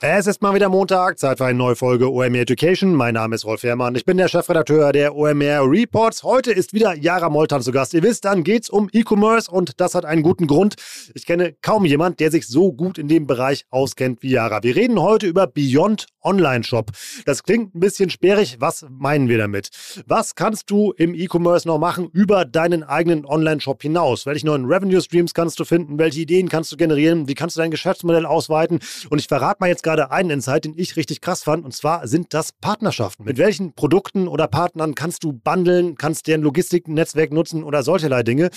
Es ist mal wieder Montag, Zeit für eine neue Folge OMR Education. Mein Name ist Rolf Herrmann, ich bin der Chefredakteur der OMR Reports. Heute ist wieder Jara Moltan zu Gast. Ihr wisst, dann geht's um E-Commerce und das hat einen guten Grund. Ich kenne kaum jemand, der sich so gut in dem Bereich auskennt wie Jara. Wir reden heute über Beyond Online Shop. Das klingt ein bisschen sperrig. Was meinen wir damit? Was kannst du im E-Commerce noch machen über deinen eigenen Online Shop hinaus? Welche neuen Revenue Streams kannst du finden? Welche Ideen kannst du generieren? Wie kannst du dein Geschäftsmodell ausweiten? Und ich verrate mal jetzt gerade einen Insight, den ich richtig krass fand. Und zwar sind das Partnerschaften. Mit welchen Produkten oder Partnern kannst du bundeln, kannst deren Logistiknetzwerk nutzen oder solcherlei Dinge?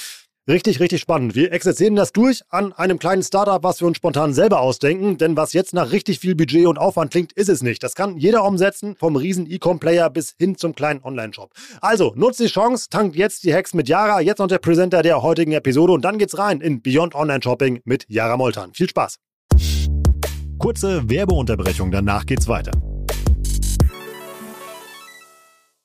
Richtig, richtig spannend. Wir exerzieren das durch an einem kleinen Startup, was wir uns spontan selber ausdenken. Denn was jetzt nach richtig viel Budget und Aufwand klingt, ist es nicht. Das kann jeder umsetzen, vom riesen E-Com-Player bis hin zum kleinen Online-Shop. Also, nutzt die Chance, tankt jetzt die Hacks mit Yara. Jetzt noch der Präsenter der heutigen Episode und dann geht's rein in Beyond Online Shopping mit Yara Moltan. Viel Spaß! Kurze Werbeunterbrechung, danach geht's weiter.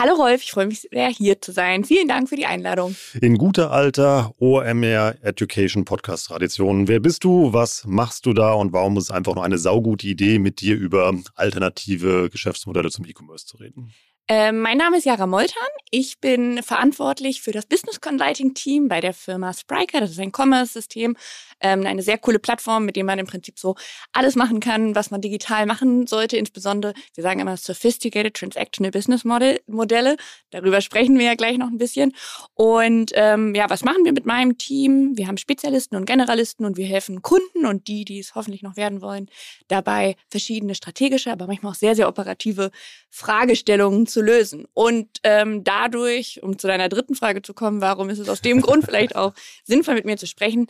Hallo Rolf, ich freue mich sehr, hier zu sein. Vielen Dank für die Einladung. In guter alter OMR Education Podcast Tradition. Wer bist du? Was machst du da? Und warum ist es einfach nur eine saugute Idee, mit dir über alternative Geschäftsmodelle zum E-Commerce zu reden? Ähm, mein Name ist Jara Moltan. Ich bin verantwortlich für das Business Consulting Team bei der Firma Spriker. Das ist ein Commerce-System, ähm, eine sehr coole Plattform, mit dem man im Prinzip so alles machen kann, was man digital machen sollte. Insbesondere, wir sagen immer Sophisticated Transactional Business Model Modelle. Darüber sprechen wir ja gleich noch ein bisschen. Und ähm, ja, was machen wir mit meinem Team? Wir haben Spezialisten und Generalisten und wir helfen Kunden und die, die es hoffentlich noch werden wollen, dabei verschiedene strategische, aber manchmal auch sehr, sehr operative Fragestellungen zu lösen. Und ähm, dadurch, um zu deiner dritten Frage zu kommen, warum ist es aus dem Grund vielleicht auch sinnvoll, mit mir zu sprechen,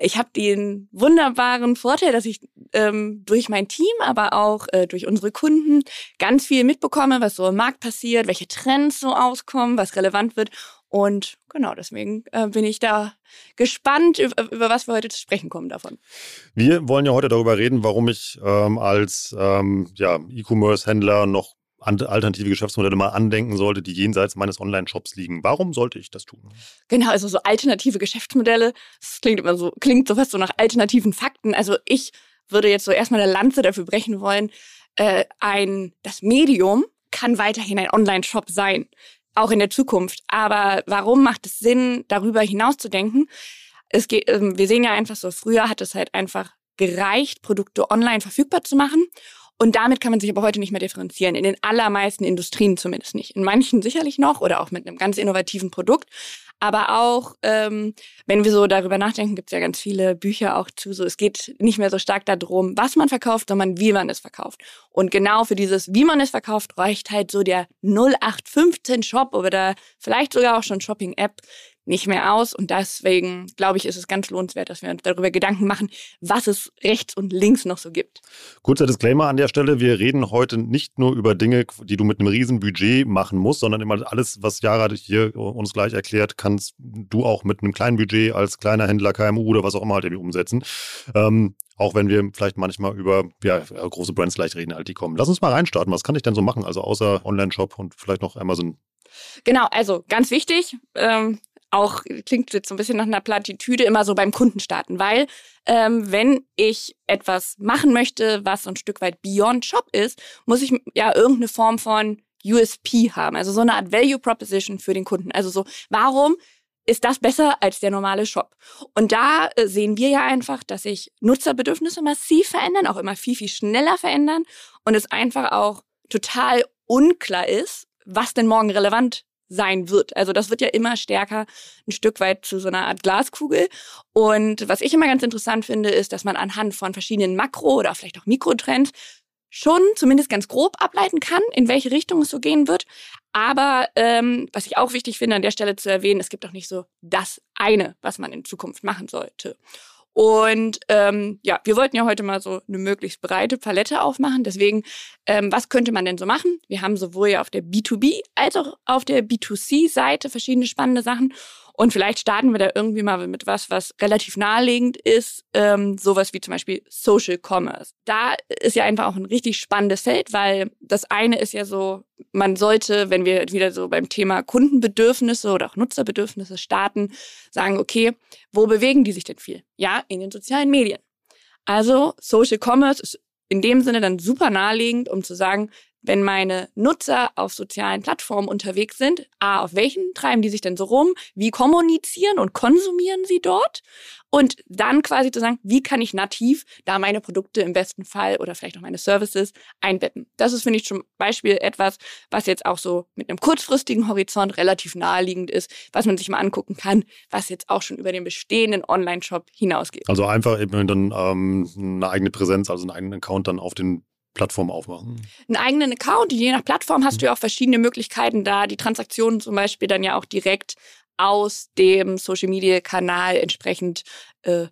ich habe den wunderbaren Vorteil, dass ich ähm, durch mein Team, aber auch äh, durch unsere Kunden ganz viel mitbekomme, was so im Markt passiert, welche Trends so auskommen, was relevant wird. Und genau, deswegen äh, bin ich da gespannt, über, über, was wir heute zu sprechen kommen davon. Wir wollen ja heute darüber reden, warum ich ähm, als ähm, ja, E-Commerce-Händler noch alternative Geschäftsmodelle mal andenken sollte, die jenseits meines Online-Shops liegen. Warum sollte ich das tun? Genau, also so alternative Geschäftsmodelle, das klingt immer so, klingt so fast so nach alternativen Fakten. Also ich würde jetzt so erstmal eine Lanze dafür brechen wollen, äh, ein, das Medium kann weiterhin ein Online-Shop sein, auch in der Zukunft. Aber warum macht es Sinn, darüber hinaus zu denken? Es geht, äh, wir sehen ja einfach so, früher hat es halt einfach gereicht, Produkte online verfügbar zu machen. Und damit kann man sich aber heute nicht mehr differenzieren. In den allermeisten Industrien zumindest nicht. In manchen sicherlich noch oder auch mit einem ganz innovativen Produkt. Aber auch, ähm, wenn wir so darüber nachdenken, gibt es ja ganz viele Bücher auch zu. So, es geht nicht mehr so stark darum, was man verkauft, sondern wie man es verkauft. Und genau für dieses, wie man es verkauft, reicht halt so der 0815 Shop oder vielleicht sogar auch schon Shopping-App, nicht mehr aus. Und deswegen, glaube ich, ist es ganz lohnenswert, dass wir uns darüber Gedanken machen, was es rechts und links noch so gibt. Kurzer Disclaimer an der Stelle. Wir reden heute nicht nur über Dinge, die du mit einem riesen Budget machen musst, sondern immer alles, was Jara hier uns gleich erklärt, kannst du auch mit einem kleinen Budget als kleiner Händler, KMU oder was auch immer halt irgendwie umsetzen. Ähm, auch wenn wir vielleicht manchmal über ja, große Brands gleich reden, halt die kommen. Lass uns mal reinstarten. Was kann ich denn so machen? Also außer Online-Shop und vielleicht noch Amazon Genau, also ganz wichtig, ähm, auch klingt jetzt so ein bisschen nach einer Plattitüde, immer so beim Kunden starten, weil ähm, wenn ich etwas machen möchte, was so ein Stück weit Beyond Shop ist, muss ich ja irgendeine Form von USP haben, also so eine Art Value Proposition für den Kunden. Also so, warum ist das besser als der normale Shop? Und da äh, sehen wir ja einfach, dass sich Nutzerbedürfnisse massiv verändern, auch immer viel, viel schneller verändern und es einfach auch total unklar ist, was denn morgen relevant sein wird. Also das wird ja immer stärker ein Stück weit zu so einer Art Glaskugel. Und was ich immer ganz interessant finde, ist, dass man anhand von verschiedenen Makro- oder vielleicht auch Mikrotrends schon zumindest ganz grob ableiten kann, in welche Richtung es so gehen wird. Aber ähm, was ich auch wichtig finde, an der Stelle zu erwähnen, es gibt auch nicht so das eine, was man in Zukunft machen sollte. Und ähm, ja, wir wollten ja heute mal so eine möglichst breite Palette aufmachen. Deswegen, ähm, was könnte man denn so machen? Wir haben sowohl ja auf der B2B als auch auf der B2C-Seite verschiedene spannende Sachen. Und vielleicht starten wir da irgendwie mal mit was, was relativ naheliegend ist, ähm, sowas wie zum Beispiel Social Commerce. Da ist ja einfach auch ein richtig spannendes Feld, weil das eine ist ja so, man sollte, wenn wir wieder so beim Thema Kundenbedürfnisse oder auch Nutzerbedürfnisse starten, sagen, okay, wo bewegen die sich denn viel? Ja, in den sozialen Medien. Also Social Commerce ist in dem Sinne dann super naheliegend, um zu sagen, wenn meine Nutzer auf sozialen Plattformen unterwegs sind, a, auf welchen treiben die sich denn so rum? Wie kommunizieren und konsumieren sie dort? Und dann quasi zu sagen, wie kann ich nativ da meine Produkte im besten Fall oder vielleicht auch meine Services einbetten? Das ist, finde ich, zum Beispiel etwas, was jetzt auch so mit einem kurzfristigen Horizont relativ naheliegend ist, was man sich mal angucken kann, was jetzt auch schon über den bestehenden Online-Shop hinausgeht. Also einfach eben dann ähm, eine eigene Präsenz, also einen eigenen Account dann auf den Plattform aufmachen. Einen eigenen Account, je nach Plattform hast mhm. du ja auch verschiedene Möglichkeiten, da die Transaktionen zum Beispiel dann ja auch direkt aus dem Social Media Kanal entsprechend äh,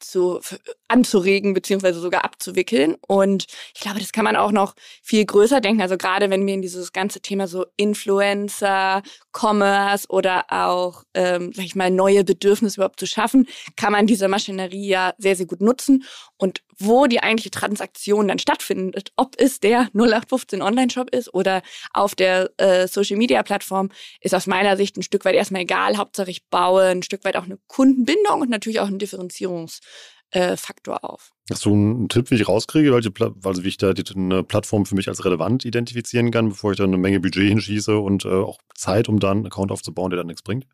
zu anzuregen beziehungsweise sogar abzuwickeln. Und ich glaube, das kann man auch noch viel größer denken. Also gerade wenn wir in dieses ganze Thema so Influencer, Commerce oder auch, ähm, sag ich mal, neue Bedürfnisse überhaupt zu schaffen, kann man diese Maschinerie ja sehr, sehr gut nutzen. Und wo die eigentliche Transaktion dann stattfindet, ob es der 0815 Online-Shop ist oder auf der äh, Social-Media-Plattform, ist aus meiner Sicht ein Stück weit erstmal egal. Hauptsache ich baue ein Stück weit auch eine Kundenbindung und natürlich auch einen Differenzierungsfaktor äh, auf. Hast du einen Tipp, wie ich rauskriege, welche also wie ich da eine Plattform für mich als relevant identifizieren kann, bevor ich da eine Menge Budget hinschieße und äh, auch Zeit, um dann einen Account aufzubauen, der dann nichts bringt?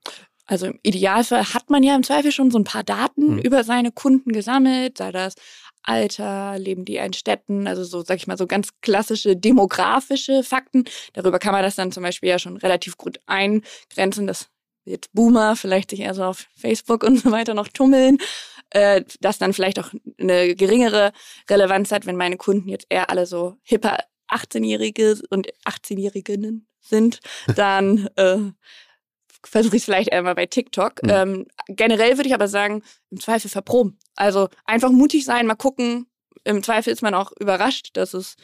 Also im Idealfall hat man ja im Zweifel schon so ein paar Daten hm. über seine Kunden gesammelt, sei das Alter, leben die in Städten, also so, sag ich mal, so ganz klassische demografische Fakten. Darüber kann man das dann zum Beispiel ja schon relativ gut eingrenzen, dass jetzt Boomer vielleicht sich eher so auf Facebook und so weiter noch tummeln, äh, das dann vielleicht auch eine geringere Relevanz hat, wenn meine Kunden jetzt eher alle so hipper 18-Jährige und 18-Jähriginnen sind, dann äh, versuche ich es vielleicht einmal bei TikTok. Mhm. Ähm, generell würde ich aber sagen, im Zweifel verproben. Also einfach mutig sein, mal gucken. Im Zweifel ist man auch überrascht, dass es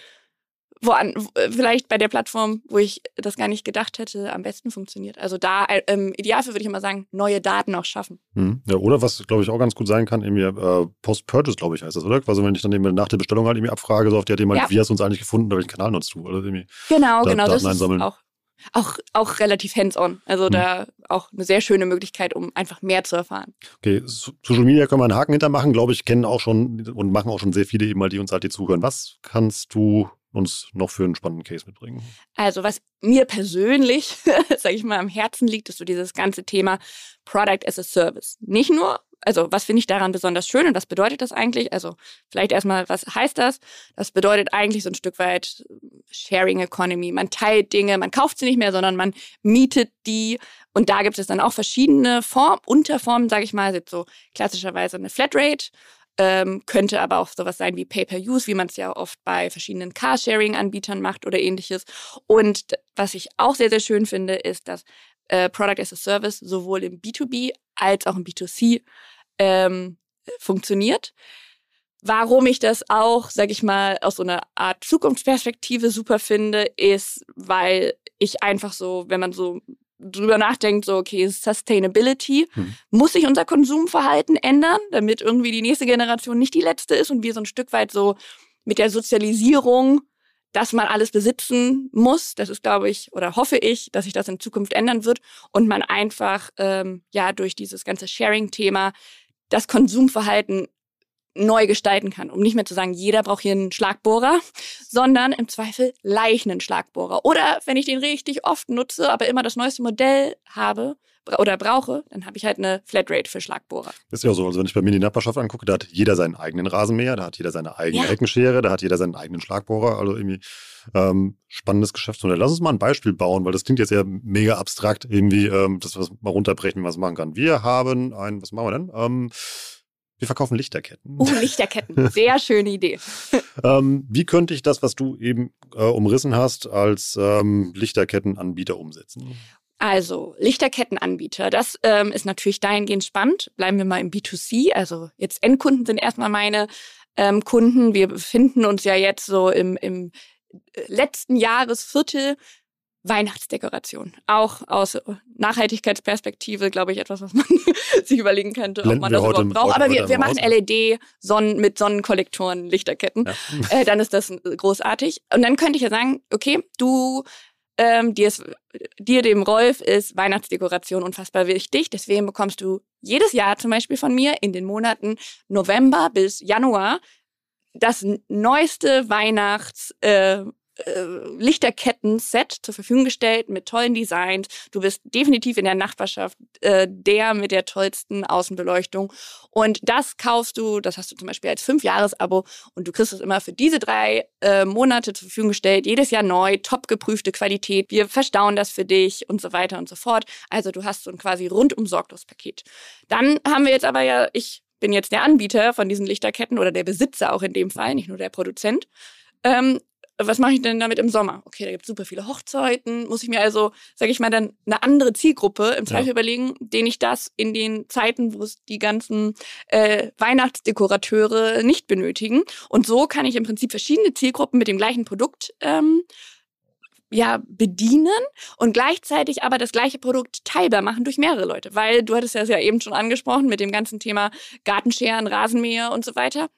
woan, vielleicht bei der Plattform, wo ich das gar nicht gedacht hätte, am besten funktioniert. Also da äh, im Idealfall würde ich immer sagen, neue Daten auch schaffen. Mhm. Ja, oder was, glaube ich, auch ganz gut sein kann, irgendwie äh, Post-Purchase, glaube ich, heißt das, oder? Also wenn ich dann eben nach der Bestellung halt irgendwie abfrage, so auf die hat jemand, ja. wie hast du uns eigentlich gefunden, welchen Kanal nutzt du? Oder irgendwie genau, da, genau, Daten das einsammeln. ist auch auch, auch relativ hands-on. Also mhm. da auch eine sehr schöne Möglichkeit, um einfach mehr zu erfahren. Okay, Social Media können wir einen Haken hintermachen, glaube ich, kennen auch schon und machen auch schon sehr viele eben, die uns halt hier zuhören. Was kannst du uns noch für einen spannenden Case mitbringen? Also was mir persönlich, sage ich mal, am Herzen liegt, ist so dieses ganze Thema Product as a Service. Nicht nur also was finde ich daran besonders schön und was bedeutet das eigentlich? Also vielleicht erstmal, was heißt das? Das bedeutet eigentlich so ein Stück weit Sharing Economy. Man teilt Dinge, man kauft sie nicht mehr, sondern man mietet die. Und da gibt es dann auch verschiedene Formen, Unterformen, sage ich mal, so klassischerweise eine Flatrate. Ähm, könnte aber auch sowas sein wie Pay-per-Use, wie man es ja oft bei verschiedenen Carsharing-Anbietern macht oder ähnliches. Und was ich auch sehr, sehr schön finde, ist, dass äh, Product as a Service sowohl im B2B als auch im B2C ähm, funktioniert. Warum ich das auch, sag ich mal, aus so einer Art Zukunftsperspektive super finde, ist, weil ich einfach so, wenn man so drüber nachdenkt, so, okay, Sustainability, hm. muss sich unser Konsumverhalten ändern, damit irgendwie die nächste Generation nicht die letzte ist und wir so ein Stück weit so mit der Sozialisierung dass man alles besitzen muss. Das ist, glaube ich, oder hoffe ich, dass sich das in Zukunft ändern wird und man einfach ähm, ja durch dieses ganze Sharing-Thema das Konsumverhalten neu gestalten kann, um nicht mehr zu sagen, jeder braucht hier einen Schlagbohrer, sondern im Zweifel leichten Schlagbohrer. Oder wenn ich den richtig oft nutze, aber immer das neueste Modell habe oder brauche, dann habe ich halt eine Flatrate für Schlagbohrer. ist ja so, also wenn ich bei mir in die Nachbarschaft angucke, da hat jeder seinen eigenen Rasenmäher, da hat jeder seine eigene Ja. Eckenschere, da hat jeder seinen eigenen Schlagbohrer, also irgendwie ähm, spannendes Geschäftsmodell. Lass uns mal ein Beispiel bauen, weil das klingt jetzt ja mega abstrakt, irgendwie, ähm, das was mal runterbrechen, wie man machen kann. Wir haben ein, was machen wir denn? Ähm, wir verkaufen Lichterketten. Oh, Lichterketten. Sehr schöne Idee. Ähm, wie könnte ich das, was du eben äh, umrissen hast, als ähm, Lichterkettenanbieter umsetzen? Also, Lichterkettenanbieter, das ähm, ist natürlich dahingehend spannend. Bleiben wir mal im B2C. Also, jetzt Endkunden sind erstmal meine ähm, Kunden. Wir befinden uns ja jetzt so im, im äh, letzten Jahresviertel. Weihnachtsdekoration. Auch aus Nachhaltigkeitsperspektive, glaube ich, etwas, was man sich überlegen könnte, ob Blenden man wir das überhaupt braucht. Aber wir, wir machen aus. LED Sonnen, mit Sonnenkollektoren, Lichterketten. Ja. Äh, dann ist das großartig. Und dann könnte ich ja sagen, okay, du ähm, dir, ist, dir, dem Rolf, ist Weihnachtsdekoration unfassbar wichtig. Deswegen bekommst du jedes Jahr zum Beispiel von mir in den Monaten November bis Januar das neueste Weihnachts äh, äh, Lichterketten-Set zur Verfügung gestellt mit tollen Designs. Du bist definitiv in der Nachbarschaft äh, der mit der tollsten Außenbeleuchtung. Und das kaufst du, das hast du zum Beispiel als Fünf-Jahres-Abo und du kriegst es immer für diese drei äh, Monate zur Verfügung gestellt, jedes Jahr neu, top geprüfte Qualität. Wir verstauen das für dich und so weiter und so fort. Also du hast so ein quasi rundum sorglos Paket. Dann haben wir jetzt aber ja, ich bin jetzt der Anbieter von diesen Lichterketten oder der Besitzer auch in dem Fall, nicht nur der Produzent. Ähm, was mache ich denn damit im Sommer? Okay, da gibt es super viele Hochzeiten. Muss ich mir also, sage ich mal, dann eine andere Zielgruppe im Zweifel Ja. überlegen, denen ich das in den Zeiten, wo es die ganzen äh, Weihnachtsdekorateure nicht benötigen. Und so kann ich im Prinzip verschiedene Zielgruppen mit dem gleichen Produkt ähm, ja, bedienen und gleichzeitig aber das gleiche Produkt teilbar machen durch mehrere Leute. Weil du hattest das ja eben schon angesprochen mit dem ganzen Thema Gartenscheren, Rasenmäher und so weiter.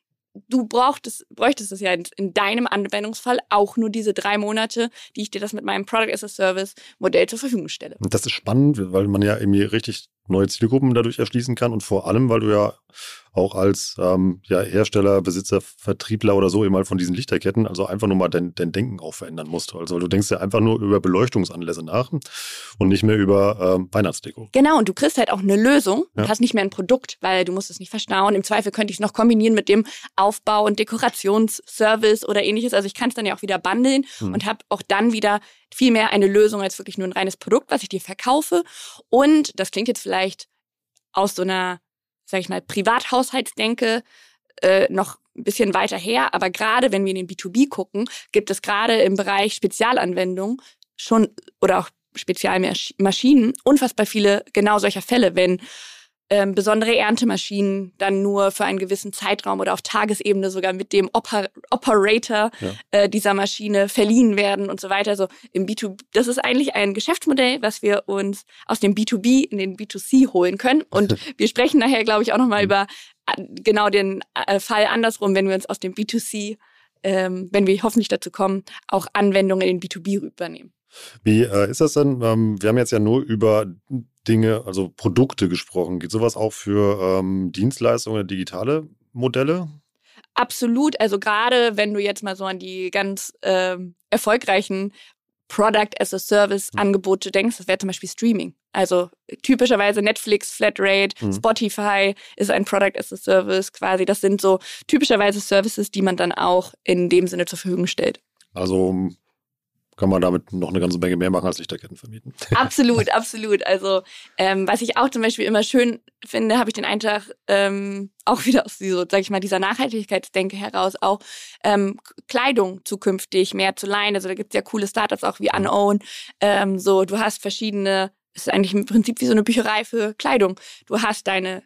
Du brauchtest, bräuchtest es ja in, in deinem Anwendungsfall auch nur diese drei Monate, die ich dir das mit meinem Product as a Service Modell zur Verfügung stelle. Das ist spannend, weil man ja irgendwie richtig neue Zielgruppen dadurch erschließen kann und vor allem, weil du ja auch als ähm, ja, Hersteller, Besitzer, Vertriebler oder so eben halt von diesen Lichterketten, also einfach nur mal dein, dein Denken auch verändern musst. Also weil du denkst ja einfach nur über Beleuchtungsanlässe nach und nicht mehr über ähm, Weihnachtsdeko. Genau, und du kriegst halt auch eine Lösung und Ja. hast nicht mehr ein Produkt, weil du musst es nicht verstauen. Im Zweifel könnte ich es noch kombinieren mit dem Aufbau- und Dekorationsservice oder ähnliches. Also ich kann es dann ja auch wieder bundeln Mhm. und habe auch dann wieder viel mehr eine Lösung als wirklich nur ein reines Produkt, was ich dir verkaufe. Und das klingt jetzt vielleicht aus so einer, sag ich mal, Privathaushaltsdenke äh, noch ein bisschen weiter her. Aber gerade wenn wir in den B2B gucken, gibt es gerade im Bereich Spezialanwendungen schon oder auch Spezialmaschinen unfassbar viele genau solcher Fälle, wenn ähm, besondere Erntemaschinen dann nur für einen gewissen Zeitraum oder auf Tagesebene sogar mit dem Oper Operator Ja. äh, dieser Maschine verliehen werden und so weiter. Also im B2B, das ist eigentlich ein Geschäftsmodell, was wir uns aus dem B2B in den B2C holen können. Und wir sprechen nachher, glaube ich, auch nochmal über äh, genau den äh, Fall andersrum, wenn wir uns aus dem B2C, ähm, wenn wir hoffentlich dazu kommen, auch Anwendungen in den B2B übernehmen. Wie äh, ist das denn? Ähm, wir haben jetzt ja nur über Dinge, also Produkte gesprochen. Geht sowas auch für ähm, Dienstleistungen oder digitale Modelle? Absolut. Also gerade wenn du jetzt mal so an die ganz ähm, erfolgreichen Product as a Service Angebote denkst, das wäre zum Beispiel Streaming. Also typischerweise Netflix, Flatrate, Mhm. Spotify ist ein Product as a Service quasi. Das sind so typischerweise Services, die man dann auch in dem Sinne zur Verfügung stellt. Also kann man damit noch eine ganze Menge mehr machen als Lichterketten vermieten. Absolut, absolut. Also ähm, was ich auch zum Beispiel immer schön finde, habe ich den Eintrag ähm, auch wieder aus dieser, sag ich mal, dieser Nachhaltigkeitsdenke heraus auch ähm, Kleidung zukünftig mehr zu leihen. Also da gibt es ja coole Startups auch wie Unown. Ähm, so, du hast verschiedene, es ist eigentlich im Prinzip wie so eine Bücherei für Kleidung. Du hast deine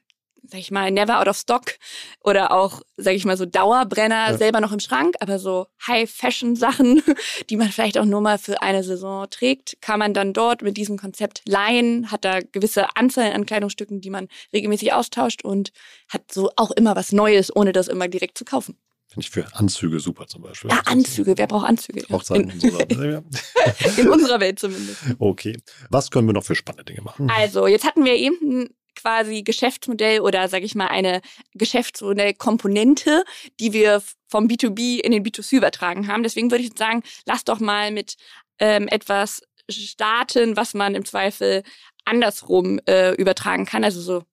sag ich mal, never out of stock oder auch, sag ich mal, so Dauerbrenner Ja. selber noch im Schrank, aber so High-Fashion-Sachen, die man vielleicht auch nur mal für eine Saison trägt, kann man dann dort mit diesem Konzept leihen, hat da gewisse Anzahl an Kleidungsstücken, die man regelmäßig austauscht und hat so auch immer was Neues, ohne das immer direkt zu kaufen. Finde ich für Anzüge super zum Beispiel. Ja, Anzüge, wer braucht Anzüge? Hochzeiten In, so. Ja. in unserer Welt zumindest. Okay. Was können wir noch für spannende Dinge machen? Also, jetzt hatten wir eben quasi Geschäftsmodell oder sage ich mal eine Geschäftsmodellkomponente, die wir vom B2B in den B2C übertragen haben. Deswegen würde ich sagen, lass doch mal mit ähm, etwas starten, was man im Zweifel andersrum äh, übertragen kann. Also so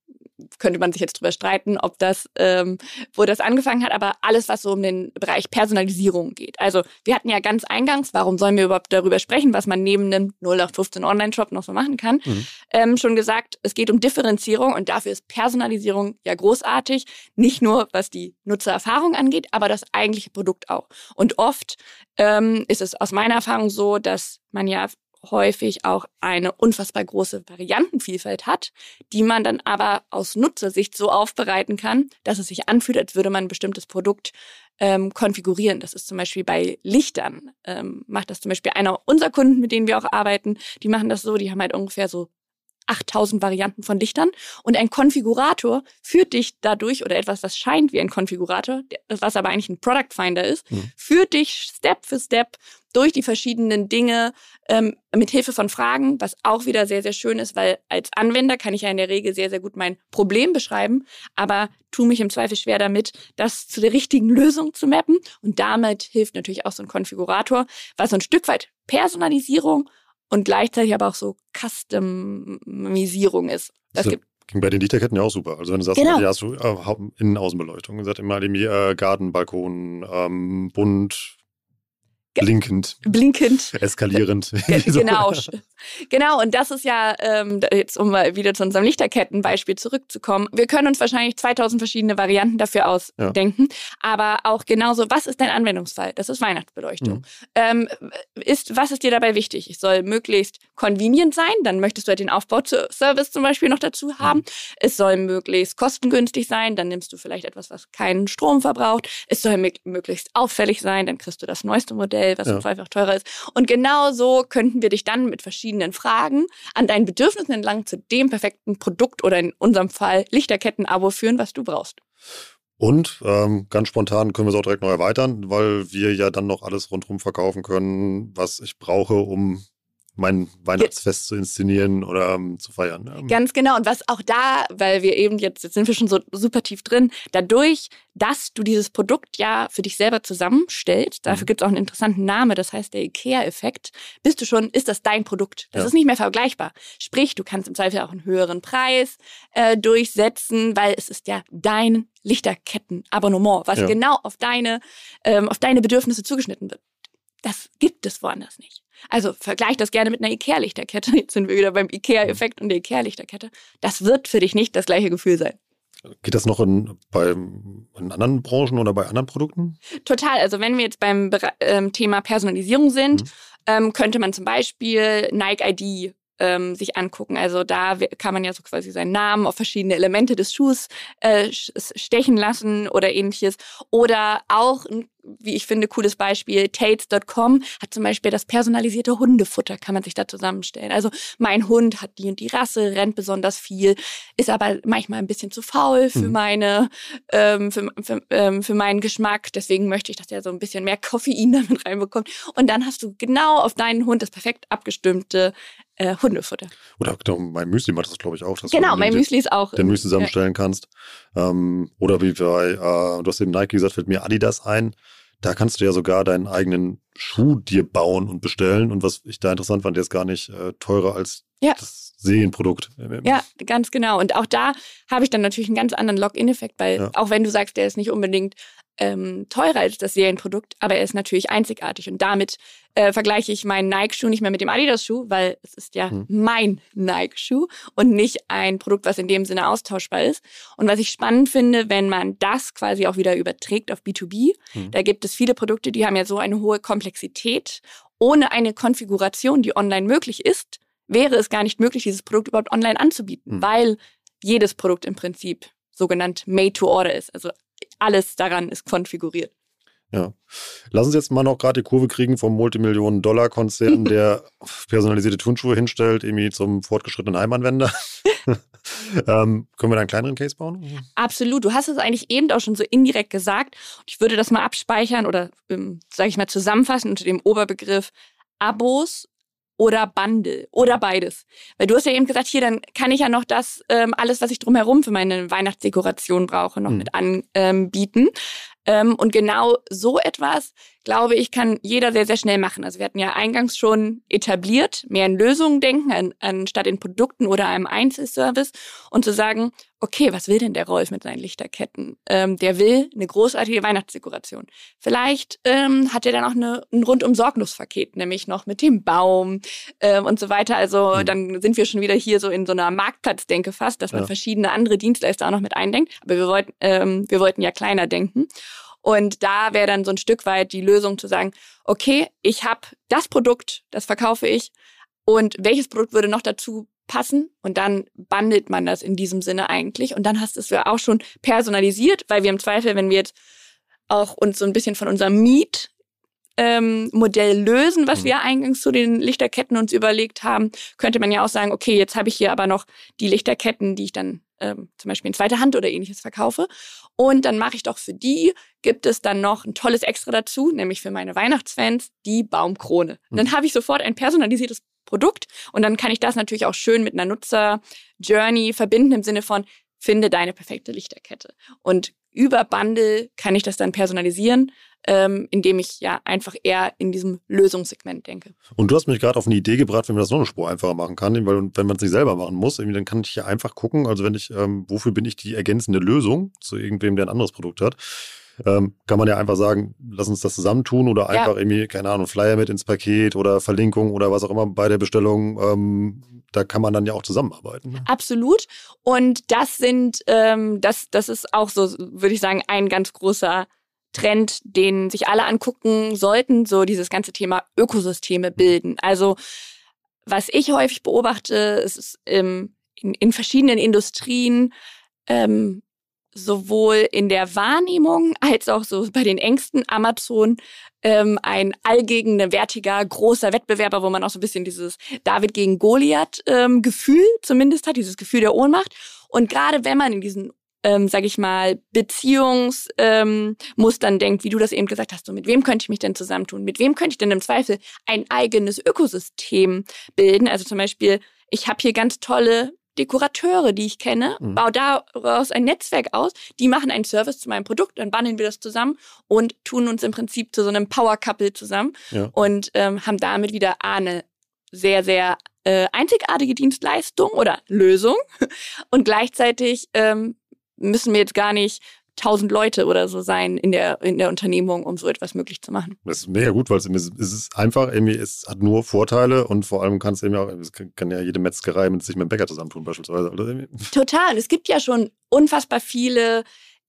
könnte man sich jetzt drüber streiten, ob das, ähm, wo das angefangen hat, aber alles, was so um den Bereich Personalisierung geht. Also wir hatten ja ganz eingangs, warum sollen wir überhaupt darüber sprechen, was man neben einem 0815 Online-Shop noch so machen kann, mhm. ähm, schon gesagt, es geht um Differenzierung und dafür ist Personalisierung ja großartig. Nicht nur, was die Nutzererfahrung angeht, aber das eigentliche Produkt auch. Und oft ähm, ist es aus meiner Erfahrung so, dass man ja häufig auch eine unfassbar große Variantenvielfalt hat, die man dann aber aus Nutzersicht so aufbereiten kann, dass es sich anfühlt, als würde man ein bestimmtes Produkt ähm, konfigurieren. Das ist zum Beispiel bei Lichtern, ähm, macht das zum Beispiel einer unserer Kunden, mit denen wir auch arbeiten, die machen das so, die haben halt ungefähr so 8000 Varianten von Lichtern und ein Konfigurator führt dich dadurch oder etwas, was scheint wie ein Konfigurator, was aber eigentlich ein Product Finder ist, mhm. führt dich Step für Step durch die verschiedenen Dinge ähm, mit Hilfe von Fragen, was auch wieder sehr, sehr schön ist, weil als Anwender kann ich ja in der Regel sehr, sehr gut mein Problem beschreiben, aber tue mich im Zweifel schwer damit, das zu der richtigen Lösung zu mappen. Und damit hilft natürlich auch so ein Konfigurator, was so ein Stück weit Personalisierung und gleichzeitig aber auch so Customisierung ist. Das gibt Ging bei den Lichterketten ja auch super. Also wenn du sagst, genau. ja, hast du äh, Innen-Außenbeleuchtung. Ihr seid immer irgendwie äh, Garten, Balkon, ähm, bunt, Blinkend. Blinkend. Eskalierend. genau. genau, und das ist ja, ähm, jetzt um mal wieder zu unserem Lichterkettenbeispiel zurückzukommen, wir können uns wahrscheinlich 2000 verschiedene Varianten dafür ausdenken, ja. aber auch genauso, was ist dein Anwendungsfall? Das ist Weihnachtsbeleuchtung. Mhm. Ähm, ist, was ist dir dabei wichtig? Es soll möglichst convenient sein, dann möchtest du halt den Aufbauservice zum Beispiel noch dazu haben. Mhm. Es soll möglichst kostengünstig sein, dann nimmst du vielleicht etwas, was keinen Strom verbraucht. Es soll möglichst auffällig sein, dann kriegst du das neueste Modell Modell, was ja. zweifach teurer ist. Und genau so könnten wir dich dann mit verschiedenen Fragen an deinen Bedürfnissen entlang zu dem perfekten Produkt oder in unserem Fall Lichterketten-Abo führen, was du brauchst. Und ähm, ganz spontan können wir es auch direkt noch erweitern, weil wir ja dann noch alles rundherum verkaufen können, was ich brauche, um mein Weihnachtsfest zu inszenieren oder um, zu feiern. Ja. Ganz genau. Und was auch da, weil wir eben jetzt, jetzt sind wir schon so super tief drin, dadurch, dass du dieses Produkt ja für dich selber zusammenstellst, dafür mhm. gibt es auch einen interessanten Namen, das heißt der IKEA-Effekt, bist du schon, ist das dein Produkt. Das ja. ist nicht mehr vergleichbar. Sprich, du kannst im Zweifel auch einen höheren Preis äh, durchsetzen, weil es ist ja dein Lichterketten-Abonnement, was ja. genau auf deine, ähm, auf deine Bedürfnisse zugeschnitten wird. Das gibt es woanders nicht. Also vergleich das gerne mit einer Ikea-Lichterkette. Jetzt sind wir wieder beim Ikea-Effekt und der Ikea-Lichterkette. Das wird für dich nicht das gleiche Gefühl sein. Geht das noch in, bei, in anderen Branchen oder bei anderen Produkten? Total. Also wenn wir jetzt beim ähm, Thema Personalisierung sind, mhm. ähm, könnte man zum Beispiel Nike ID ähm, sich angucken. Also da kann man ja so quasi seinen Namen auf verschiedene Elemente des Schuhs äh, stechen lassen oder ähnliches. Oder auch ein wie ich finde, cooles Beispiel. Tates.com hat zum Beispiel das personalisierte Hundefutter, kann man sich da zusammenstellen. Also mein Hund hat die und die Rasse, rennt besonders viel, ist aber manchmal ein bisschen zu faul für mhm. meine, ähm, für, für, ähm, für meinen Geschmack. Deswegen möchte ich, dass er so ein bisschen mehr Koffein damit reinbekommt. Und dann hast du genau auf deinen Hund das perfekt abgestimmte äh, Hundefutter. Oder genau, mein Müsli macht das, glaube ich, auch. genau, mein Müsli ist auch. Den Müsli zusammenstellen ja. kannst. Ähm, oder wie bei, äh, du hast eben Nike gesagt, fällt mir Adidas ein. Da kannst du ja sogar deinen eigenen Schuh dir bauen und bestellen. Und was ich da interessant fand, der ist gar nicht äh, teurer als ja. das Serienprodukt. Ja, ganz genau. Und auch da habe ich dann natürlich einen ganz anderen Login-Effekt, weil ja. auch wenn du sagst, der ist nicht unbedingt ähm, teurer als das Serienprodukt, aber er ist natürlich einzigartig. Und damit äh, vergleiche ich meinen Nike-Schuh nicht mehr mit dem Adidas-Schuh, weil es ist ja hm. mein Nike-Schuh und nicht ein Produkt, was in dem Sinne austauschbar ist. Und was ich spannend finde, wenn man das quasi auch wieder überträgt auf B2B, hm. da gibt es viele Produkte, die haben ja so eine hohe Komplexität. Ohne eine Konfiguration, die online möglich ist, wäre es gar nicht möglich, dieses Produkt überhaupt online anzubieten, hm. weil jedes Produkt im Prinzip sogenannt made to order ist. Also alles daran ist konfiguriert. Ja. Lass uns jetzt mal noch gerade die Kurve kriegen vom Multimillionen-Dollar-Konzern, der personalisierte Turnschuhe hinstellt, irgendwie zum fortgeschrittenen Heimanwender. ähm, können wir da einen kleineren Case bauen? Absolut. Du hast es eigentlich eben auch schon so indirekt gesagt. Ich würde das mal abspeichern oder, ähm, sage ich mal, zusammenfassen unter dem Oberbegriff Abos oder Bundle oder beides. Weil du hast ja eben gesagt, hier, dann kann ich ja noch das, ähm, alles, was ich drumherum für meine Weihnachtsdekoration brauche, noch mhm. mit anbieten. Ähm, und genau so etwas, glaube ich, kann jeder sehr, sehr schnell machen. Also wir hatten ja eingangs schon etabliert, mehr in Lösungen denken, an, anstatt in Produkten oder einem Einzelservice und zu sagen, okay, was will denn der Rolf mit seinen Lichterketten? Ähm, der will eine großartige Weihnachtsdekoration. Vielleicht ähm, hat er dann auch eine, ein rundum Sorglos-Paket, nämlich noch mit dem Baum ähm, und so weiter. Also mhm. dann sind wir schon wieder hier so in so einer Marktplatzdenke fast, dass man ja. verschiedene andere Dienstleister auch noch mit eindenkt. Aber wir wollten, ähm, wir wollten ja kleiner denken. Und da wäre dann so ein Stück weit die Lösung zu sagen, okay, ich habe das Produkt, das verkaufe ich. Und welches Produkt würde noch dazu passen? Und dann bandelt man das in diesem Sinne eigentlich. Und dann hast du es ja auch schon personalisiert, weil wir im Zweifel, wenn wir jetzt auch uns so ein bisschen von unserem Miet ähm, Modell lösen, was mhm. wir eingangs zu den Lichterketten uns überlegt haben, könnte man ja auch sagen, okay, jetzt habe ich hier aber noch die Lichterketten, die ich dann ähm, zum Beispiel in zweiter Hand oder ähnliches verkaufe. Und dann mache ich doch für die, gibt es dann noch ein tolles Extra dazu, nämlich für meine Weihnachtsfans, die Baumkrone. Und dann mhm. habe ich sofort ein personalisiertes Produkt und dann kann ich das natürlich auch schön mit einer Nutzer-Journey verbinden im Sinne von, finde deine perfekte Lichterkette. Und über Bundle kann ich das dann personalisieren ähm, indem ich ja einfach eher in diesem Lösungssegment denke. Und du hast mich gerade auf eine Idee gebracht, wenn man das noch eine Spur einfacher machen kann, weil wenn man es nicht selber machen muss, dann kann ich ja einfach gucken, also wenn ich, ähm, wofür bin ich die ergänzende Lösung zu irgendwem, der ein anderes Produkt hat. Ähm, kann man ja einfach sagen, lass uns das zusammentun oder einfach ja. irgendwie, keine Ahnung, Flyer mit ins Paket oder Verlinkung oder was auch immer bei der Bestellung. Ähm, da kann man dann ja auch zusammenarbeiten. Ne? Absolut. Und das sind, ähm, das, das ist auch so, würde ich sagen, ein ganz großer Trend, den sich alle angucken sollten, so dieses ganze Thema Ökosysteme bilden. Also was ich häufig beobachte, ist ähm, in, in verschiedenen Industrien, ähm, sowohl in der Wahrnehmung als auch so bei den engsten Amazon ähm, ein allgegenwärtiger, großer Wettbewerber, wo man auch so ein bisschen dieses David gegen Goliath ähm, Gefühl zumindest hat, dieses Gefühl der Ohnmacht. Und gerade wenn man in diesen ähm, sage ich mal, Beziehungsmustern ähm, denkt, wie du das eben gesagt hast, so mit wem könnte ich mich denn zusammentun? Mit wem könnte ich denn im Zweifel ein eigenes Ökosystem bilden? Also zum Beispiel, ich habe hier ganz tolle Dekorateure, die ich kenne, mhm. baue daraus ein Netzwerk aus, die machen einen Service zu meinem Produkt, dann bandeln wir das zusammen und tun uns im Prinzip zu so einem Power-Couple zusammen ja. und ähm, haben damit wieder eine sehr, sehr äh, einzigartige Dienstleistung oder Lösung und gleichzeitig ähm, müssen wir jetzt gar nicht tausend Leute oder so sein in der, in der Unternehmung, um so etwas möglich zu machen. Das ist mega gut, weil es, es ist einfach, irgendwie, es hat nur Vorteile und vor allem kann es eben auch, es kann ja jede Metzgerei mit sich mit dem Bäcker zusammentun beispielsweise. Oder? Total. Es gibt ja schon unfassbar viele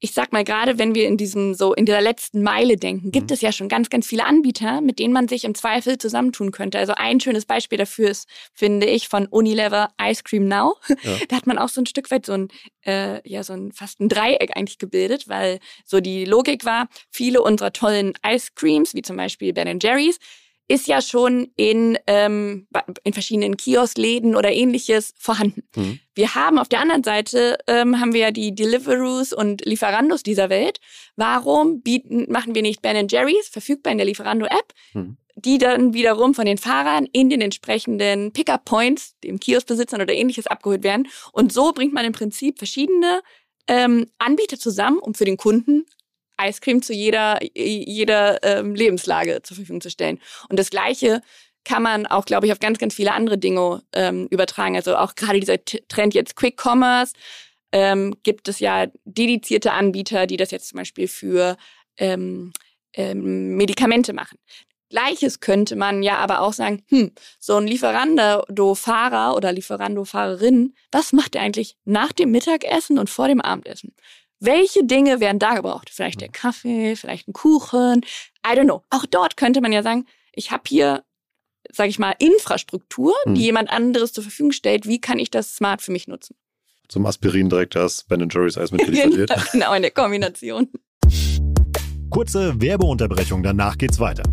ich sag mal, gerade wenn wir in diesem so in dieser letzten Meile denken, gibt mhm. es ja schon ganz, ganz viele Anbieter, mit denen man sich im Zweifel zusammentun könnte. Also ein schönes Beispiel dafür ist, finde ich, von Unilever Ice Cream Now. Ja. Da hat man auch so ein Stück weit so ein, äh, ja, so ein fast ein Dreieck eigentlich gebildet, weil so die Logik war, viele unserer tollen Ice Creams, wie zum Beispiel Ben Jerry's, ist ja schon in, ähm, in verschiedenen Kioskläden oder ähnliches vorhanden. Mhm. Wir haben auf der anderen Seite ähm, haben wir ja die Deliverus und Lieferandos dieser Welt. Warum bieten, machen wir nicht Ben Jerry's verfügbar in der Lieferando-App, mhm. die dann wiederum von den Fahrern in den entsprechenden Pickup-Points, dem Kioskbesitzern oder ähnliches abgeholt werden? Und so bringt man im Prinzip verschiedene ähm, Anbieter zusammen, um für den Kunden Eiscreme zu jeder, jeder ähm, Lebenslage zur Verfügung zu stellen. Und das Gleiche kann man auch, glaube ich, auf ganz, ganz viele andere Dinge ähm, übertragen. Also auch gerade dieser Trend jetzt Quick Commerce ähm, gibt es ja dedizierte Anbieter, die das jetzt zum Beispiel für ähm, ähm, Medikamente machen. Gleiches könnte man ja aber auch sagen, hm, so ein Lieferando-Fahrer oder Lieferando-Fahrerin, was macht er eigentlich nach dem Mittagessen und vor dem Abendessen? Welche Dinge werden da gebraucht? Vielleicht der Kaffee, vielleicht ein Kuchen, I don't know. Auch dort könnte man ja sagen, ich habe hier, sage ich mal, Infrastruktur, die hm. jemand anderes zur Verfügung stellt. Wie kann ich das smart für mich nutzen? Zum Aspirin direkt das Ben Jerry's Eis mitgeliefert wird. genau, genau, in der Kombination. Kurze Werbeunterbrechung, danach geht's weiter.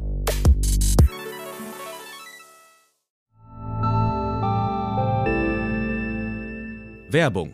Werbung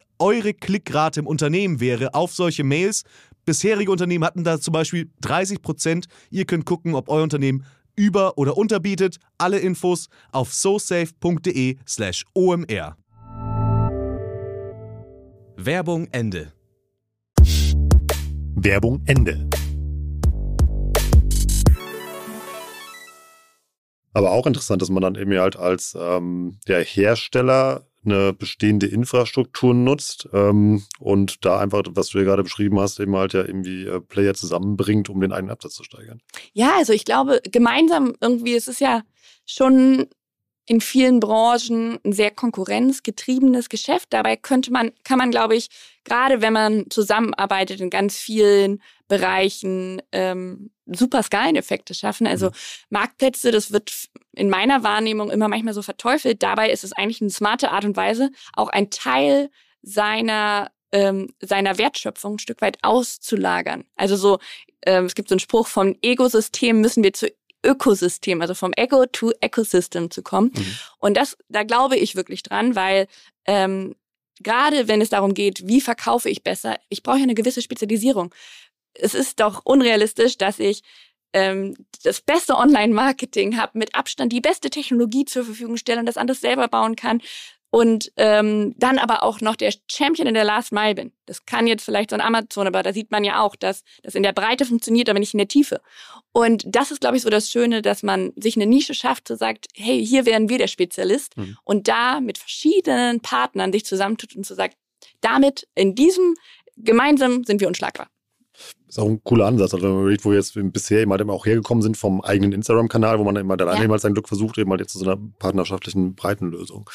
eure Klickrate im Unternehmen wäre auf solche Mails. Bisherige Unternehmen hatten da zum Beispiel 30 Prozent. Ihr könnt gucken, ob euer Unternehmen über- oder unterbietet. Alle Infos auf sosafe.de/slash omr. Werbung Ende. Werbung Ende. Aber auch interessant, dass man dann eben halt als ähm, der Hersteller eine bestehende Infrastruktur nutzt ähm, und da einfach, was du ja gerade beschrieben hast, eben halt ja irgendwie äh, Player zusammenbringt, um den eigenen Absatz zu steigern. Ja, also ich glaube, gemeinsam irgendwie, es ist ja schon in vielen Branchen ein sehr konkurrenzgetriebenes Geschäft. Dabei könnte man, kann man, glaube ich, gerade wenn man zusammenarbeitet in ganz vielen Bereichen, ähm, super Skaleneffekte schaffen. Also mhm. Marktplätze, das wird in meiner Wahrnehmung immer manchmal so verteufelt. Dabei ist es eigentlich eine smarte Art und Weise, auch ein Teil seiner ähm, seiner Wertschöpfung ein Stück weit auszulagern. Also so, ähm, es gibt so einen Spruch vom Ego-System müssen wir zu Ökosystem, also vom Ego to Ecosystem zu kommen. Mhm. Und das, da glaube ich wirklich dran, weil ähm, gerade wenn es darum geht, wie verkaufe ich besser, ich brauche ja eine gewisse Spezialisierung. Es ist doch unrealistisch, dass ich ähm, das beste Online-Marketing habe, mit Abstand die beste Technologie zur Verfügung stelle und das alles selber bauen kann, und ähm, dann aber auch noch der Champion in der Last Mile bin. Das kann jetzt vielleicht so ein Amazon, aber da sieht man ja auch, dass das in der Breite funktioniert, aber nicht in der Tiefe. Und das ist, glaube ich, so das Schöne, dass man sich eine Nische schafft, so sagt, hey, hier wären wir der Spezialist mhm. und da mit verschiedenen Partnern sich zusammentut und so sagt, damit in diesem gemeinsam sind wir unschlagbar. Ist auch ein cooler Ansatz. Also wenn man überlegt, wo wir jetzt bisher halt auch hergekommen sind vom eigenen Instagram-Kanal, wo man immer der ja. sein Glück versucht, eben halt jetzt zu so einer partnerschaftlichen Breitenlösung.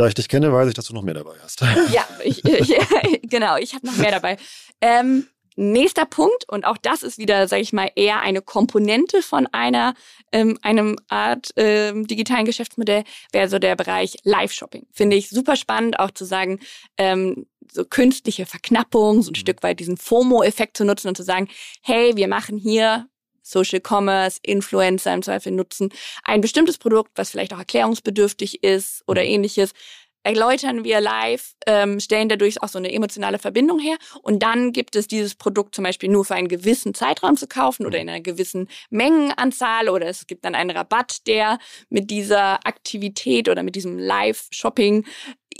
Da ich dich kenne, weiß ich, dass du noch mehr dabei hast. Ja, ich, ich, genau, ich habe noch mehr dabei. Ähm, nächster Punkt, und auch das ist wieder, sage ich mal, eher eine Komponente von einer ähm, einem Art ähm, digitalen Geschäftsmodell, wäre so der Bereich Live-Shopping. Finde ich super spannend, auch zu sagen, ähm, so künstliche Verknappung, so ein mhm. Stück weit diesen FOMO-Effekt zu nutzen und zu sagen, hey, wir machen hier Social Commerce, Influencer im Zweifel nutzen, ein bestimmtes Produkt, was vielleicht auch erklärungsbedürftig ist oder mhm. ähnliches, erläutern wir live, ähm, stellen dadurch auch so eine emotionale Verbindung her. Und dann gibt es dieses Produkt zum Beispiel nur für einen gewissen Zeitraum zu kaufen oder mhm. in einer gewissen Mengenanzahl oder es gibt dann einen Rabatt, der mit dieser Aktivität oder mit diesem Live-Shopping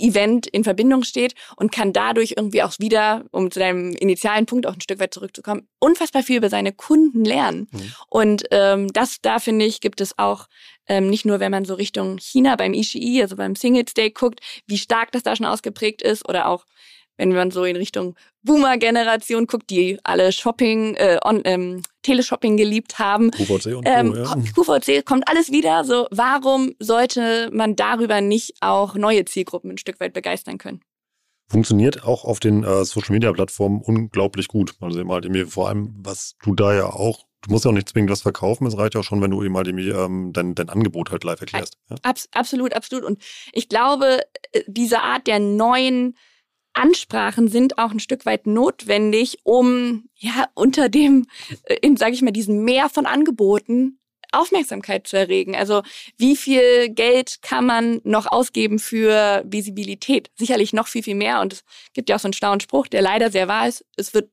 Event in Verbindung steht und kann dadurch irgendwie auch wieder, um zu deinem initialen Punkt auch ein Stück weit zurückzukommen, unfassbar viel über seine Kunden lernen. Mhm. Und ähm, das, da finde ich, gibt es auch ähm, nicht nur, wenn man so Richtung China beim Ishii, also beim Singles Day guckt, wie stark das da schon ausgeprägt ist oder auch wenn man so in Richtung Boomer-Generation guckt, die alle Shopping, äh, on, ähm, Teleshopping geliebt haben. QVC und ähm, ja. QVC kommt alles wieder. So, warum sollte man darüber nicht auch neue Zielgruppen ein Stück weit begeistern können? Funktioniert auch auf den äh, Social Media Plattformen unglaublich gut. Also eben halt irgendwie vor allem, was du da ja auch du musst ja auch nicht zwingend was verkaufen, es reicht ja auch schon, wenn du eben halt ähm, dein, dein Angebot halt live erklärst. Ja? Abs absolut, absolut. Und ich glaube, äh, diese Art der neuen Ansprachen sind auch ein Stück weit notwendig, um ja unter dem, äh, in sage ich mal, diesem Meer von Angeboten Aufmerksamkeit zu erregen. Also wie viel Geld kann man noch ausgeben für Visibilität? Sicherlich noch viel, viel mehr. Und es gibt ja auch so einen schlauen Spruch, der leider sehr wahr ist. Es wird,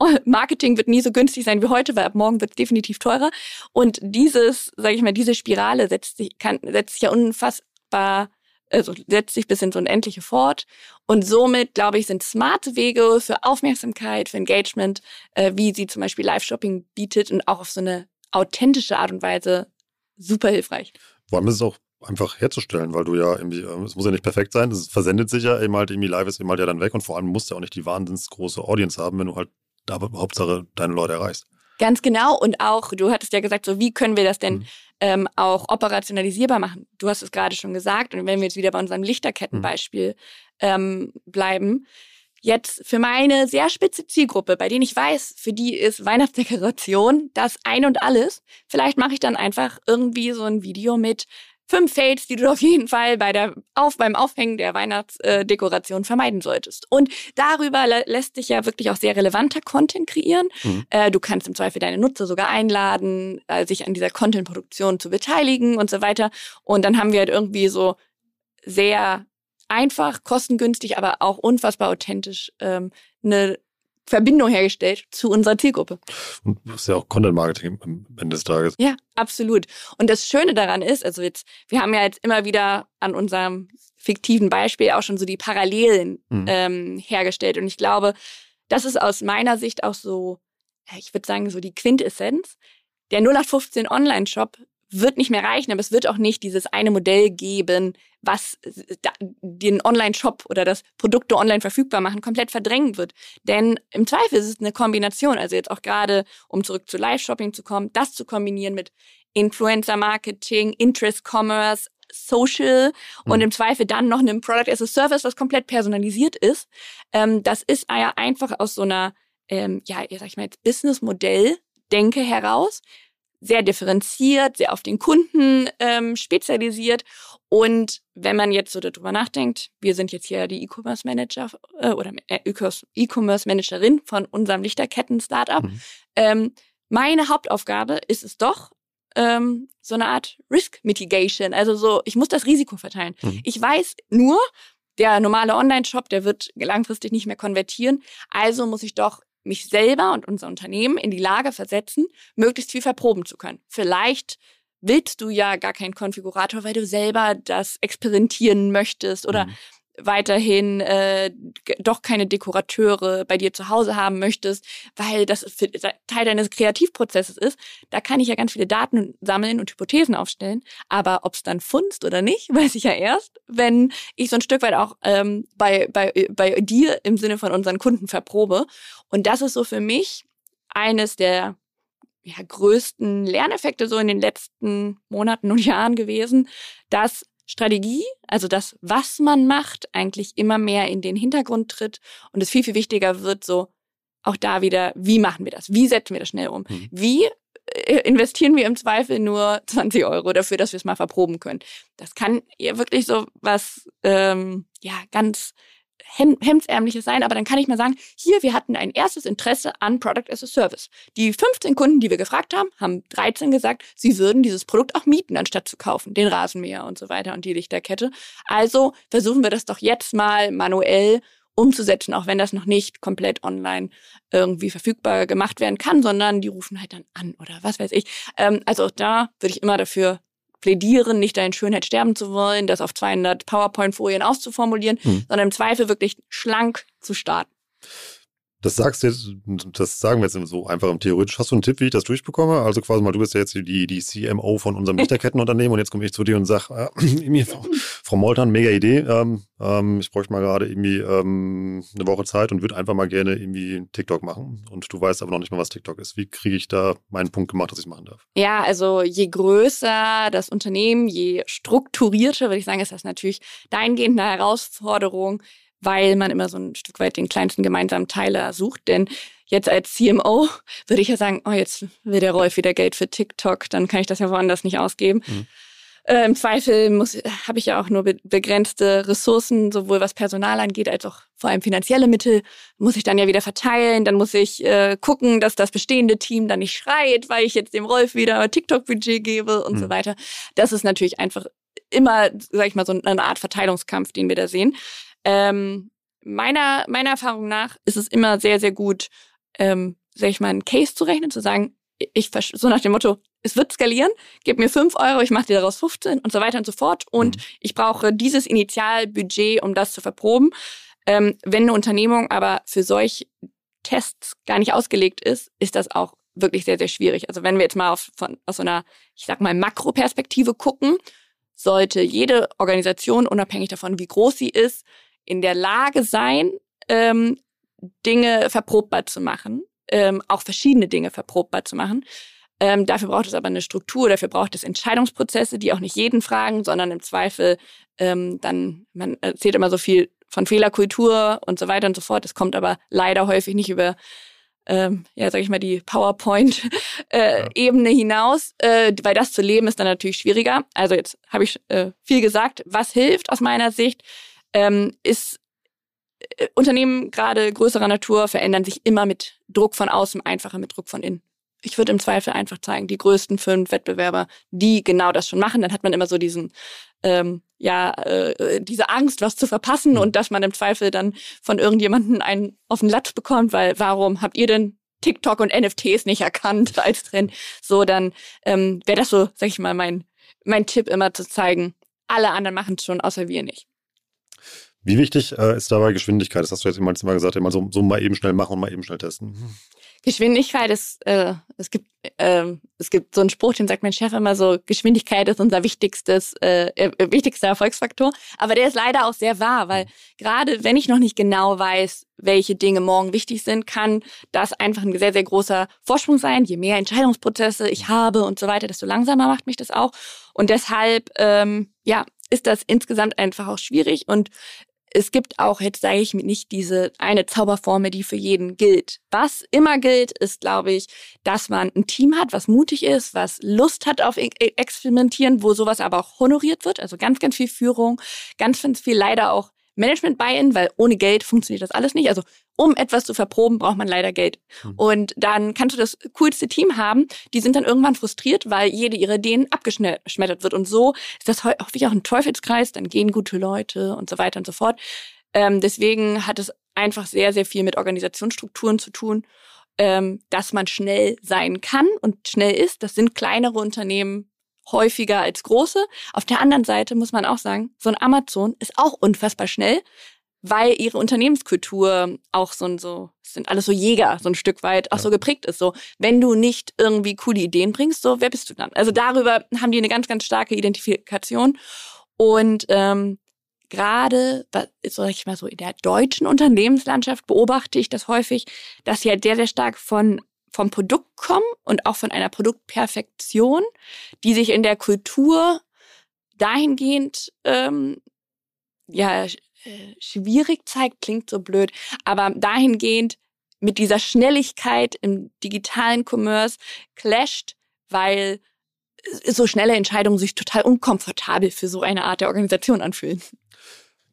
Marketing wird nie so günstig sein wie heute, weil ab morgen wird es definitiv teurer. Und dieses, sage ich mal, diese Spirale setzt sich, kann, setzt sich ja unfassbar also setzt sich bis ins Unendliche fort. Und somit, glaube ich, sind smarte Wege für Aufmerksamkeit, für Engagement, äh, wie sie zum Beispiel Live-Shopping bietet und auch auf so eine authentische Art und Weise super hilfreich. Vor allem ist es auch einfach herzustellen, weil du ja irgendwie, äh, es muss ja nicht perfekt sein, es versendet sich ja eben halt irgendwie live ist eben halt ja dann weg und vor allem musst du ja auch nicht die wahnsinns große Audience haben, wenn du halt da Hauptsache deine Leute erreichst. Ganz genau. Und auch, du hattest ja gesagt, so wie können wir das denn mhm. ähm, auch operationalisierbar machen? Du hast es gerade schon gesagt. Und wenn wir jetzt wieder bei unserem Lichterkettenbeispiel mhm. ähm, bleiben, jetzt für meine sehr spitze Zielgruppe, bei denen ich weiß, für die ist Weihnachtsdekoration das ein und alles. Vielleicht mache ich dann einfach irgendwie so ein Video mit fünf Fails, die du auf jeden Fall bei der auf beim Aufhängen der Weihnachtsdekoration vermeiden solltest. Und darüber lässt sich ja wirklich auch sehr relevanter Content kreieren. Mhm. Äh, du kannst im Zweifel deine Nutzer sogar einladen, äh, sich an dieser Content-Produktion zu beteiligen und so weiter. Und dann haben wir halt irgendwie so sehr einfach, kostengünstig, aber auch unfassbar authentisch ähm, eine Verbindung hergestellt zu unserer Zielgruppe. Und das ist ja auch Content Marketing am Ende des Tages. Ja, absolut. Und das Schöne daran ist, also jetzt, wir haben ja jetzt immer wieder an unserem fiktiven Beispiel auch schon so die Parallelen mhm. ähm, hergestellt. Und ich glaube, das ist aus meiner Sicht auch so, ich würde sagen, so die Quintessenz. Der 0815 Online-Shop wird nicht mehr reichen, aber es wird auch nicht dieses eine Modell geben, was den Online-Shop oder das Produkte online verfügbar machen, komplett verdrängen wird. Denn im Zweifel ist es eine Kombination, also jetzt auch gerade, um zurück zu Live-Shopping zu kommen, das zu kombinieren mit Influencer-Marketing, Interest-Commerce, Social mhm. und im Zweifel dann noch einem Product as a Service, was komplett personalisiert ist. Ähm, das ist ja einfach aus so einer, ähm, ja, sag ich mal jetzt Business-Modell Denke heraus, sehr differenziert, sehr auf den Kunden ähm, spezialisiert. Und wenn man jetzt so darüber nachdenkt, wir sind jetzt hier die E-Commerce Manager äh, oder äh, E-Commerce Managerin von unserem Lichterketten-Startup. Mhm. Ähm, meine Hauptaufgabe ist es doch, ähm, so eine Art Risk Mitigation. Also so, ich muss das Risiko verteilen. Mhm. Ich weiß nur, der normale Online-Shop, der wird langfristig nicht mehr konvertieren. Also muss ich doch mich selber und unser Unternehmen in die Lage versetzen, möglichst viel verproben zu können. Vielleicht willst du ja gar keinen Konfigurator, weil du selber das experimentieren möchtest oder mhm weiterhin äh, doch keine Dekorateure bei dir zu Hause haben möchtest, weil das Teil deines Kreativprozesses ist, da kann ich ja ganz viele Daten sammeln und Hypothesen aufstellen. Aber ob es dann funzt oder nicht, weiß ich ja erst, wenn ich so ein Stück weit auch ähm, bei, bei, bei dir im Sinne von unseren Kunden verprobe. Und das ist so für mich eines der ja, größten Lerneffekte so in den letzten Monaten und Jahren gewesen, dass Strategie, also das, was man macht, eigentlich immer mehr in den Hintergrund tritt und es viel, viel wichtiger wird, so auch da wieder, wie machen wir das? Wie setzen wir das schnell um? Mhm. Wie äh, investieren wir im Zweifel nur 20 Euro dafür, dass wir es mal verproben können? Das kann ja wirklich so was, ähm, ja, ganz hemdsärmliches sein, aber dann kann ich mal sagen, hier, wir hatten ein erstes Interesse an Product as a Service. Die 15 Kunden, die wir gefragt haben, haben 13 gesagt, sie würden dieses Produkt auch mieten, anstatt zu kaufen, den Rasenmäher und so weiter und die Lichterkette. Also versuchen wir das doch jetzt mal manuell umzusetzen, auch wenn das noch nicht komplett online irgendwie verfügbar gemacht werden kann, sondern die rufen halt dann an oder was weiß ich. Ähm, also da würde ich immer dafür plädieren, nicht deine Schönheit sterben zu wollen, das auf 200 PowerPoint-Folien auszuformulieren, hm. sondern im Zweifel wirklich schlank zu starten. Das sagst du jetzt, das sagen wir jetzt so einfach im Theoretisch. Hast du einen Tipp, wie ich das durchbekomme? Also quasi mal, du bist ja jetzt die, die CMO von unserem Lichterkettenunternehmen und jetzt komme ich zu dir und sage, äh, Frau Moltern, mega Idee. Ähm, ähm, ich bräuchte mal gerade irgendwie ähm, eine Woche Zeit und würde einfach mal gerne irgendwie TikTok machen. Und du weißt aber noch nicht mal, was TikTok ist. Wie kriege ich da meinen Punkt gemacht, dass ich es machen darf? Ja, also je größer das Unternehmen, je strukturierter, würde ich sagen, ist das natürlich dahingehend eine Herausforderung, weil man immer so ein Stück weit den kleinsten gemeinsamen Teiler sucht. Denn jetzt als CMO würde ich ja sagen, oh, jetzt will der Rolf wieder Geld für TikTok, dann kann ich das ja woanders nicht ausgeben. Mhm. Äh, Im Zweifel habe ich ja auch nur be begrenzte Ressourcen, sowohl was Personal angeht, als auch vor allem finanzielle Mittel. Muss ich dann ja wieder verteilen. Dann muss ich äh, gucken, dass das bestehende Team dann nicht schreit, weil ich jetzt dem Rolf wieder TikTok-Budget gebe und mhm. so weiter. Das ist natürlich einfach immer, sag ich mal, so eine Art Verteilungskampf, den wir da sehen. Ähm, meiner, meiner Erfahrung nach ist es immer sehr, sehr gut, ähm, sag ich mal, einen Case zu rechnen, zu sagen, ich so nach dem Motto, es wird skalieren, gib mir 5 Euro, ich mache dir daraus 15 und so weiter und so fort. Und mhm. ich brauche dieses Initialbudget, um das zu verproben. Ähm, wenn eine Unternehmung aber für solche Tests gar nicht ausgelegt ist, ist das auch wirklich sehr, sehr schwierig. Also wenn wir jetzt mal auf, von, aus so einer, ich sag mal, Makroperspektive gucken, sollte jede Organisation, unabhängig davon, wie groß sie ist, in der Lage sein, ähm, Dinge verprobbar zu machen, ähm, auch verschiedene Dinge verprobbar zu machen. Ähm, dafür braucht es aber eine Struktur, dafür braucht es Entscheidungsprozesse, die auch nicht jeden fragen, sondern im Zweifel ähm, dann, man erzählt immer so viel von Fehlerkultur und so weiter und so fort. Es kommt aber leider häufig nicht über ähm, ja, sag ich mal, die PowerPoint-Ebene äh, ja. hinaus, äh, weil das zu leben ist dann natürlich schwieriger. Also jetzt habe ich äh, viel gesagt. Was hilft aus meiner Sicht, ähm, ist äh, Unternehmen gerade größerer Natur verändern sich immer mit Druck von außen, einfacher mit Druck von innen. Ich würde im Zweifel einfach zeigen, die größten fünf Wettbewerber, die genau das schon machen. Dann hat man immer so diesen, ähm, ja, äh, diese Angst, was zu verpassen mhm. und dass man im Zweifel dann von irgendjemanden einen auf den Latz bekommt, weil warum habt ihr denn TikTok und NFTs nicht erkannt als Trend? So, dann ähm, wäre das so, sag ich mal, mein, mein Tipp immer zu zeigen, alle anderen machen es schon, außer wir nicht. Wie wichtig äh, ist dabei Geschwindigkeit? Das hast du jetzt immer gesagt, immer so, so mal eben schnell machen und mal eben schnell testen. Geschwindigkeit ist, äh, es gibt, äh, es gibt so einen Spruch, den sagt mein Chef immer so, Geschwindigkeit ist unser wichtigstes, äh, äh, wichtigster Erfolgsfaktor. Aber der ist leider auch sehr wahr, weil gerade wenn ich noch nicht genau weiß, welche Dinge morgen wichtig sind, kann das einfach ein sehr, sehr großer Vorsprung sein. Je mehr Entscheidungsprozesse ich habe und so weiter, desto langsamer macht mich das auch. Und deshalb, ähm, ja, ist das insgesamt einfach auch schwierig. Und es gibt auch, jetzt sage ich nicht diese eine Zauberformel, die für jeden gilt. Was immer gilt, ist, glaube ich, dass man ein Team hat, was mutig ist, was Lust hat auf Experimentieren, wo sowas aber auch honoriert wird. Also ganz, ganz viel Führung, ganz, ganz viel leider auch Management-Buy-in, weil ohne Geld funktioniert das alles nicht. Also um etwas zu verproben, braucht man leider Geld. Mhm. Und dann kannst du das coolste Team haben, die sind dann irgendwann frustriert, weil jede ihrer Ideen abgeschmettert wird. Und so ist das häufig auch ein Teufelskreis, dann gehen gute Leute und so weiter und so fort. Ähm, deswegen hat es einfach sehr, sehr viel mit Organisationsstrukturen zu tun, ähm, dass man schnell sein kann und schnell ist. Das sind kleinere Unternehmen häufiger als große. Auf der anderen Seite muss man auch sagen, so ein Amazon ist auch unfassbar schnell, weil ihre Unternehmenskultur auch so ein so sind alles so Jäger so ein Stück weit auch ja. so geprägt ist so wenn du nicht irgendwie coole Ideen bringst so wer bist du dann also darüber haben die eine ganz ganz starke Identifikation und ähm, gerade sag ich mal so in der deutschen Unternehmenslandschaft beobachte ich das häufig dass sie halt sehr sehr stark von vom Produkt kommen und auch von einer Produktperfektion, die sich in der Kultur dahingehend ähm, ja äh, schwierig zeigt, klingt so blöd, aber dahingehend mit dieser Schnelligkeit im digitalen Commerce clasht, weil so schnelle Entscheidungen sich total unkomfortabel für so eine Art der Organisation anfühlen.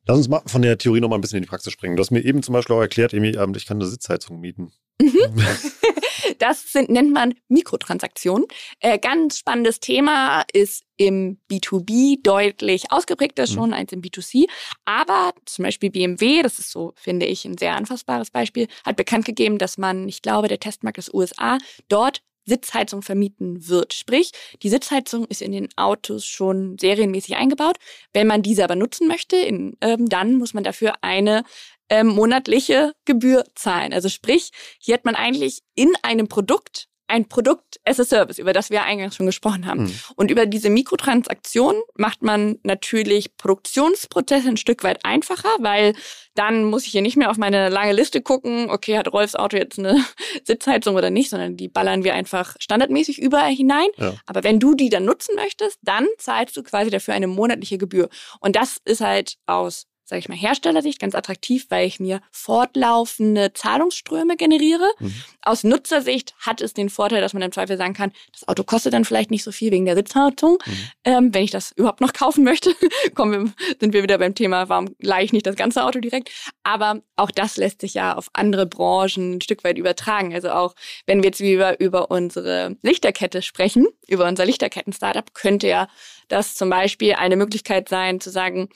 Lass uns mal von der Theorie noch mal ein bisschen in die Praxis springen. Du hast mir eben zum Beispiel auch erklärt, Emi, ähm, ich kann eine Sitzheizung mieten. Mhm. Das sind, nennt man Mikrotransaktionen. Äh, ganz spannendes Thema ist im B2B deutlich ausgeprägter schon mhm. als im B2C. Aber zum Beispiel BMW, das ist so, finde ich, ein sehr anfassbares Beispiel, hat bekannt gegeben, dass man, ich glaube, der Testmarkt ist USA, dort Sitzheizung vermieten wird. Sprich, die Sitzheizung ist in den Autos schon serienmäßig eingebaut. Wenn man diese aber nutzen möchte, in, ähm, dann muss man dafür eine ähm, monatliche Gebühr zahlen. Also sprich, hier hat man eigentlich in einem Produkt ein Produkt as a Service, über das wir eingangs schon gesprochen haben. Mhm. Und über diese Mikrotransaktion macht man natürlich Produktionsprozesse ein Stück weit einfacher, weil dann muss ich hier nicht mehr auf meine lange Liste gucken, okay, hat Rolfs Auto jetzt eine Sitzheizung oder nicht, sondern die ballern wir einfach standardmäßig überall hinein. Ja. Aber wenn du die dann nutzen möchtest, dann zahlst du quasi dafür eine monatliche Gebühr. Und das ist halt aus sage ich mal, Herstellersicht ganz attraktiv, weil ich mir fortlaufende Zahlungsströme generiere. Mhm. Aus Nutzersicht hat es den Vorteil, dass man im Zweifel sagen kann, das Auto kostet dann vielleicht nicht so viel wegen der Sitzhaltung. Mhm. Ähm, wenn ich das überhaupt noch kaufen möchte, kommen wir, sind wir wieder beim Thema, warum leihe ich nicht das ganze Auto direkt? Aber auch das lässt sich ja auf andere Branchen ein Stück weit übertragen. Also auch wenn wir jetzt über, über unsere Lichterkette sprechen, über unser Lichterketten-Startup, könnte ja das zum Beispiel eine Möglichkeit sein, zu sagen,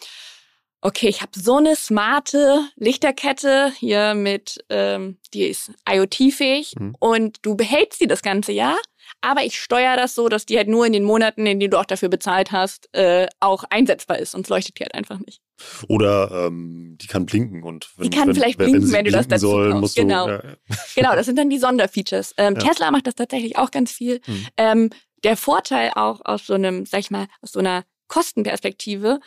okay, ich habe so eine smarte Lichterkette hier mit, ähm, die ist IoT-fähig mhm. und du behältst sie das ganze Jahr, aber ich steuere das so, dass die halt nur in den Monaten, in denen du auch dafür bezahlt hast, äh, auch einsetzbar ist, sonst leuchtet die halt einfach nicht. Oder ähm, die kann blinken und wenn, die kann wenn, vielleicht blinken, wenn, du das dazu soll, musst genau. Du, ja, genau, das sind dann die Sonderfeatures. Ähm, ja. Tesla macht das tatsächlich auch ganz viel. Hm. Ähm, der Vorteil auch aus so einem, sag ich mal, aus so einer Kostenperspektive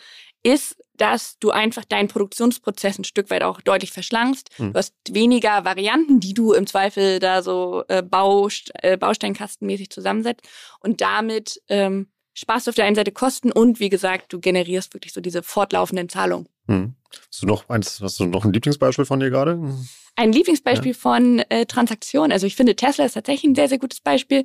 ist, dass du einfach deinen Produktionsprozess ein Stück weit auch deutlich verschlankst. Hm. Du hast weniger Varianten, die du im Zweifel da so äh, Baust äh, Bausteinkastenmäßig zusammensetzt und damit ähm, sparst du auf der einen Seite Kosten und wie gesagt, du generierst wirklich so diese fortlaufenden Zahlungen. Hm. Hast du noch eins, hast du noch ein Lieblingsbeispiel von dir gerade? Ein Lieblingsbeispiel ja. von äh, Transaktionen. Also ich finde Tesla ist tatsächlich ein sehr, sehr gutes Beispiel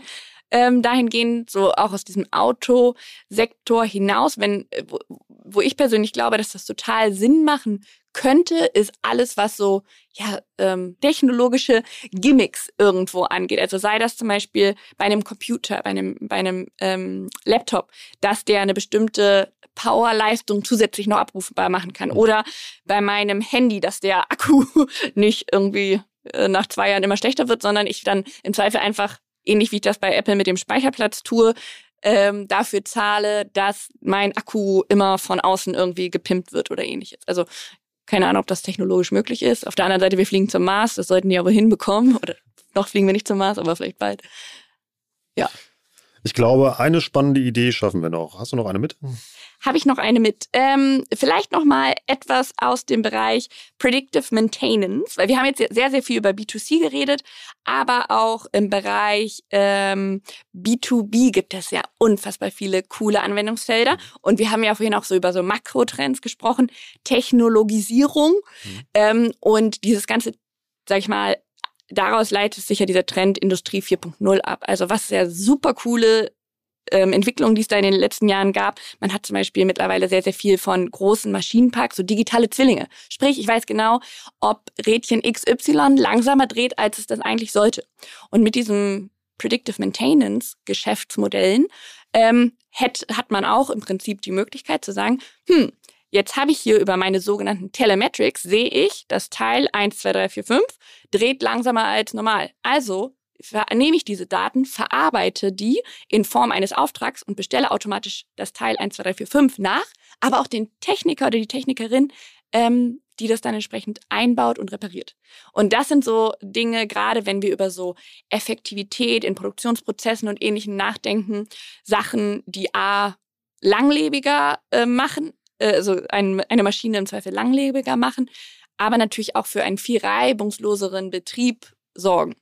ähm, dahingehend, so auch aus diesem Autosektor hinaus, wenn, äh, wo, wo ich persönlich glaube, dass das total Sinn machen könnte, ist alles, was so ja ähm, technologische Gimmicks irgendwo angeht. Also sei das zum Beispiel bei einem Computer, bei einem bei einem ähm, Laptop, dass der eine bestimmte Powerleistung zusätzlich noch abrufbar machen kann. Oder bei meinem Handy, dass der Akku nicht irgendwie äh, nach zwei Jahren immer schlechter wird, sondern ich dann im Zweifel einfach ähnlich wie ich das bei Apple mit dem Speicherplatz tue, ähm, dafür zahle, dass mein Akku immer von außen irgendwie gepimpt wird oder ähnliches. Also keine Ahnung, ob das technologisch möglich ist. Auf der anderen Seite, wir fliegen zum Mars, das sollten die aber hinbekommen. Oder noch fliegen wir nicht zum Mars, aber vielleicht bald. Ja. Ich glaube, eine spannende Idee schaffen wir noch. Hast du noch eine mit? habe ich noch eine mit. Ähm, vielleicht noch mal etwas aus dem Bereich Predictive Maintenance, weil wir haben jetzt sehr, sehr viel über B2C geredet, aber auch im Bereich ähm, B2B gibt es ja unfassbar viele coole Anwendungsfelder. Und wir haben ja vorhin auch so über so Makrotrends gesprochen, Technologisierung mhm. ähm, und dieses ganze, sag ich mal, daraus leitet sich ja dieser Trend Industrie 4.0 ab. Also was sehr super coole ähm, Entwicklungen, die es da in den letzten Jahren gab. Man hat zum Beispiel mittlerweile sehr, sehr viel von großen Maschinenparks, so digitale Zwillinge. Sprich, ich weiß genau, ob Rädchen XY langsamer dreht, als es das eigentlich sollte. Und mit diesem Predictive Maintenance Geschäftsmodellen ähm, hat, hat man auch im Prinzip die Möglichkeit zu sagen, hm, Jetzt habe ich hier über meine sogenannten Telemetrics, sehe ich, das Teil 1, 2, 3, 4, 5 dreht langsamer als normal. Also nehme ich diese Daten, verarbeite die in Form eines Auftrags und bestelle automatisch das Teil 1, 2, 3, 4, 5 nach, aber auch den Techniker oder die Technikerin, ähm, die das dann entsprechend einbaut und repariert. Und das sind so Dinge, gerade wenn wir über so Effektivität in Produktionsprozessen und Ähnlichem nachdenken, Sachen, die A, langlebiger äh, machen, also ein, eine Maschine im Zweifel langlebiger machen, aber natürlich auch für einen viel reibungsloseren Betrieb sorgen.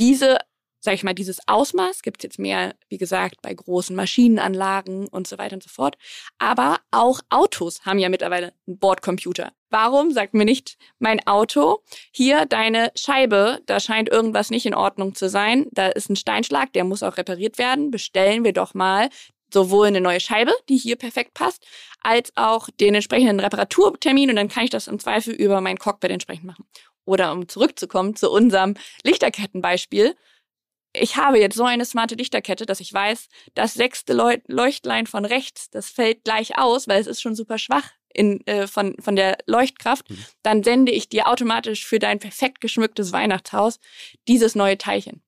Diese, sag ich mal, dieses Ausmaß gibt es jetzt mehr, wie gesagt, bei großen Maschinenanlagen und so weiter und so fort. Aber auch Autos haben ja mittlerweile einen Bordcomputer. Warum sagt mir nicht mein Auto, hier deine Scheibe, da scheint irgendwas nicht in Ordnung zu sein, da ist ein Steinschlag, der muss auch repariert werden, bestellen wir doch mal sowohl eine neue Scheibe, die hier perfekt passt, als auch den entsprechenden Reparaturtermin und dann kann ich das im Zweifel über mein Cockpit entsprechend machen. Oder um zurückzukommen zu unserem Lichterkettenbeispiel. Ich habe jetzt so eine smarte Lichterkette, dass ich weiß, das sechste Leuchtlein von rechts, das fällt gleich aus, weil es ist schon super schwach in, äh, von, von der Leuchtkraft. Mhm. Dann sende ich dir automatisch für dein perfekt geschmücktes Weihnachtshaus dieses neue Teilchen.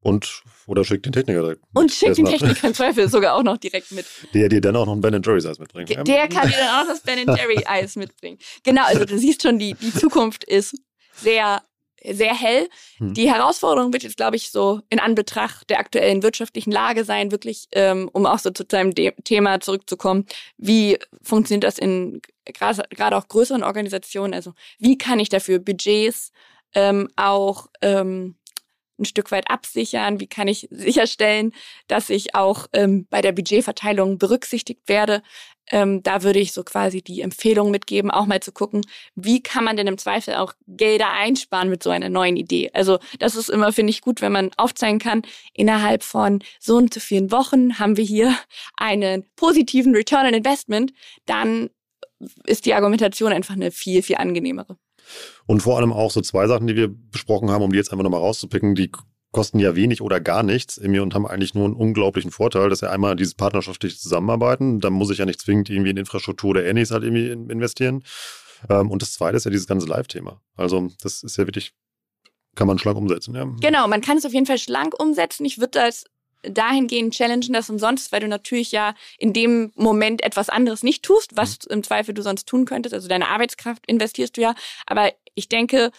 Und oder schickt den Techniker direkt. Und schickt den Techniker im Zweifel sogar auch noch direkt mit. Der dir dann auch noch ein Ben Jerry's Eis mitbringt. Der kann dir dann auch das Ben Jerry Eis mitbringen. Genau, also du siehst schon, die, die Zukunft ist sehr, sehr hell. Hm. Die Herausforderung wird jetzt, glaube ich, so in Anbetracht der aktuellen wirtschaftlichen Lage sein, wirklich, ähm, um auch so zu deinem De Thema zurückzukommen. Wie funktioniert das in gerade auch größeren Organisationen? Also wie kann ich dafür Budgets ähm, auch ähm, ein Stück weit absichern? Wie kann ich sicherstellen, dass ich auch ähm, bei der Budgetverteilung berücksichtigt werde? Ähm, da würde ich so quasi die Empfehlung mitgeben, auch mal zu gucken, wie kann man denn im Zweifel auch Gelder einsparen mit so einer neuen Idee. Also das ist immer, finde ich, gut, wenn man aufzeigen kann, innerhalb von so und so vielen Wochen haben wir hier einen positiven Return on Investment, dann ist die Argumentation einfach eine viel, viel angenehmere. Und vor allem auch so zwei Sachen, die wir besprochen haben, um die jetzt einfach nochmal rauszupicken, die kosten ja wenig oder gar nichts irgendwie und haben eigentlich nur einen unglaublichen Vorteil, dass wir einmal dieses partnerschaftliche Zusammenarbeiten, da muss ich ja nicht zwingend irgendwie in Infrastruktur oder ähnliches halt irgendwie investieren. Ähm, und das zweite ist ja dieses ganze Live-Thema. Also das ist ja wirklich, kann man schlank umsetzen. Ja. Genau, man kann es auf jeden Fall schlank umsetzen. Ich würde das dahingehend challengen, dass umsonst, weil du natürlich ja in dem Moment etwas anderes nicht tust, was mhm. im Zweifel du sonst tun könntest. Also deine Arbeitskraft investierst du ja. Aber ich denke,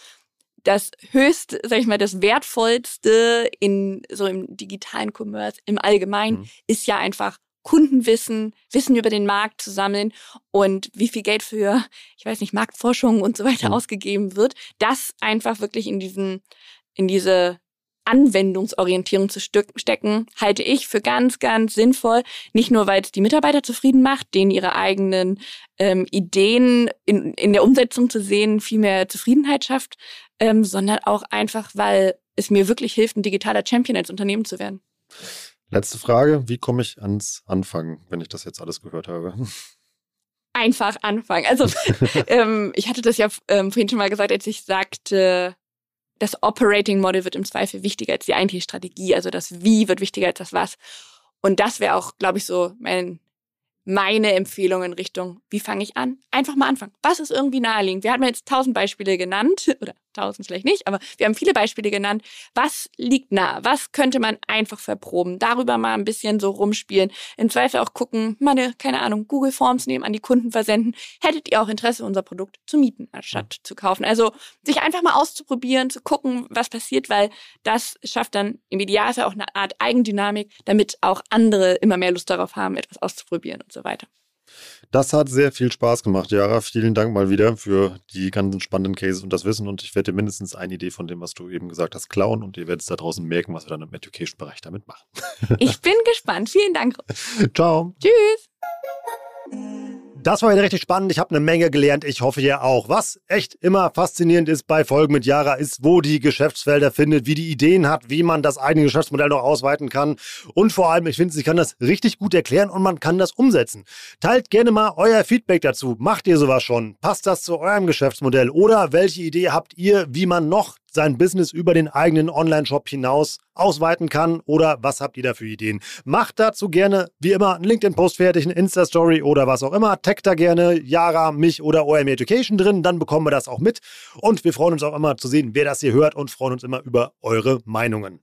das höchst, sag ich mal, das wertvollste in so im digitalen Commerce im Allgemeinen mhm. ist ja einfach Kundenwissen, Wissen über den Markt zu sammeln und wie viel Geld für, ich weiß nicht, Marktforschung und so weiter mhm. ausgegeben wird, das einfach wirklich in diesen, in diese Anwendungsorientierung zu stecken, halte ich für ganz, ganz sinnvoll. Nicht nur, weil es die Mitarbeiter zufrieden macht, denen ihre eigenen ähm, Ideen in, in der Umsetzung zu sehen viel mehr Zufriedenheit schafft, ähm, sondern auch einfach, weil es mir wirklich hilft, ein digitaler Champion als Unternehmen zu werden. Letzte Frage, wie komme ich ans Anfangen, wenn ich das jetzt alles gehört habe? Einfach anfangen. Also ähm, ich hatte das ja ähm, vorhin schon mal gesagt, als ich sagte, das Operating Model wird im Zweifel wichtiger als die eigentliche Strategie. Also das Wie wird wichtiger als das Was. Und das wäre auch, glaube ich, so mein, meine Empfehlung in Richtung, wie fange ich an? Einfach mal anfangen. Was ist irgendwie naheliegend? Wir hatten jetzt tausend Beispiele genannt, oder tausend vielleicht nicht, aber wir haben viele Beispiele genannt. Was liegt nah? Was könnte man einfach verproben? Darüber mal ein bisschen so rumspielen. Im Zweifel auch gucken, mal eine, keine Ahnung, Google Forms nehmen, an die Kunden versenden. Hättet ihr auch Interesse, unser Produkt zu mieten, anstatt zu kaufen? Also sich einfach mal auszuprobieren, zu gucken, was passiert, weil das schafft dann im Idealfall auch eine Art Eigendynamik, damit auch andere immer mehr Lust darauf haben, etwas auszuprobieren und so weiter. Das hat sehr viel Spaß gemacht, Jara. Vielen Dank mal wieder für die ganzen spannenden Cases und das Wissen. Und ich werde mindestens eine Idee von dem, was du eben gesagt hast, klauen. Und ihr werdet es da draußen merken, was wir dann im Education-Bereich damit machen. Ich bin gespannt. Vielen Dank. Ciao. Tschüss. Das war wieder richtig spannend. Ich habe eine Menge gelernt. Ich hoffe, ihr auch. Was echt immer faszinierend ist bei Folgen mit Yara, ist, wo die Geschäftsfelder findet, wie die Ideen hat, wie man das eigene Geschäftsmodell noch ausweiten kann. Und vor allem, ich finde, sie kann das richtig gut erklären und man kann das umsetzen. Teilt gerne mal euer Feedback dazu. Macht ihr sowas schon? Passt das zu eurem Geschäftsmodell? Oder welche Idee habt ihr, wie man noch sein Business über den eigenen Online-Shop hinaus ausweiten kann oder was habt ihr da für Ideen? Macht dazu gerne, wie immer, einen LinkedIn-Post fertig, eine Insta-Story oder was auch immer. Taggt da gerne Yara, mich oder OM Education drin, dann bekommen wir das auch mit. Und wir freuen uns auch immer zu sehen, wer das hier hört und freuen uns immer über eure Meinungen.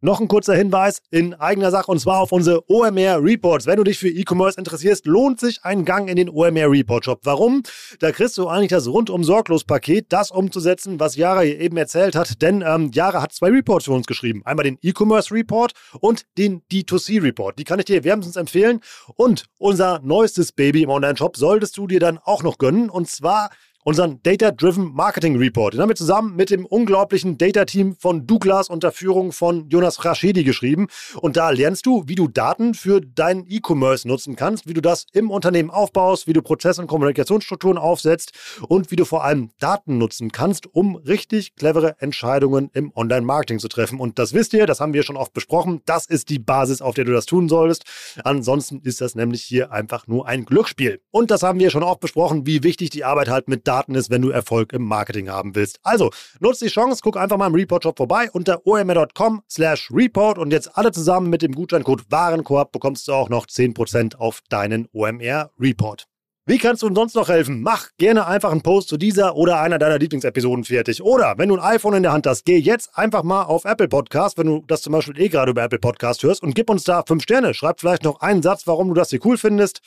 Noch ein kurzer Hinweis in eigener Sache und zwar auf unsere OMR Reports. Wenn du dich für E-Commerce interessierst, lohnt sich ein Gang in den OMR Report Shop. Warum? Da kriegst du eigentlich das rundum sorglos Paket, das umzusetzen, was Jara hier eben erzählt hat. Denn ähm, Jara hat zwei Reports für uns geschrieben. Einmal den E-Commerce Report und den D2C Report. Die kann ich dir wärmstens empfehlen. Und unser neuestes Baby im Online-Shop solltest du dir dann auch noch gönnen. Und zwar unseren Data-Driven Marketing Report. Den haben wir zusammen mit dem unglaublichen Data-Team von Douglas unter Führung von Jonas Rashedi geschrieben. Und da lernst du, wie du Daten für deinen E-Commerce nutzen kannst, wie du das im Unternehmen aufbaust, wie du Prozess- und Kommunikationsstrukturen aufsetzt und wie du vor allem Daten nutzen kannst, um richtig clevere Entscheidungen im Online-Marketing zu treffen. Und das wisst ihr, das haben wir schon oft besprochen. Das ist die Basis, auf der du das tun solltest. Ansonsten ist das nämlich hier einfach nur ein Glücksspiel. Und das haben wir schon oft besprochen, wie wichtig die Arbeit halt mit Daten Daten ist, wenn du Erfolg im Marketing haben willst. Also, nutz die Chance, guck einfach mal im Report-Shop vorbei unter omr.com slash report und jetzt alle zusammen mit dem Gutscheincode Warenkorb bekommst du auch noch 10% auf deinen OMR-Report. Wie kannst du uns sonst noch helfen? Mach gerne einfach einen Post zu dieser oder einer deiner Lieblingsepisoden fertig. Oder wenn du ein iPhone in der Hand hast, geh jetzt einfach mal auf Apple Podcast, wenn du das zum Beispiel eh gerade über Apple Podcast hörst und gib uns da fünf Sterne. Schreib vielleicht noch einen Satz, warum du das hier cool findest.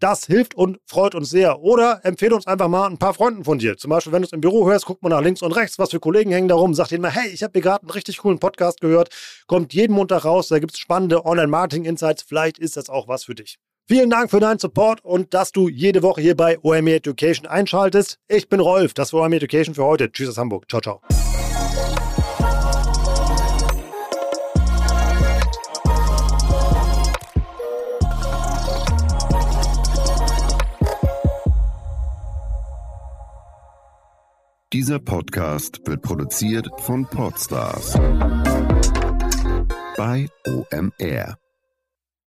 Das hilft und freut uns sehr. Oder empfehle uns einfach mal ein paar Freunden von dir. Zum Beispiel, wenn du es im Büro hörst, guck mal nach links und rechts, was für Kollegen hängen da rum. Sag denen mal, hey, ich habe hier gerade einen richtig coolen Podcast gehört. Kommt jeden Montag raus, da gibt es spannende Online-Marketing-Insights. Vielleicht ist das auch was für dich. Vielen Dank für deinen Support und dass du jede Woche hier bei OME Education einschaltest. Ich bin Rolf, das war OME Education für heute. Tschüss aus Hamburg. Ciao, ciao. Dieser Podcast wird produziert von Podstars bei OMR.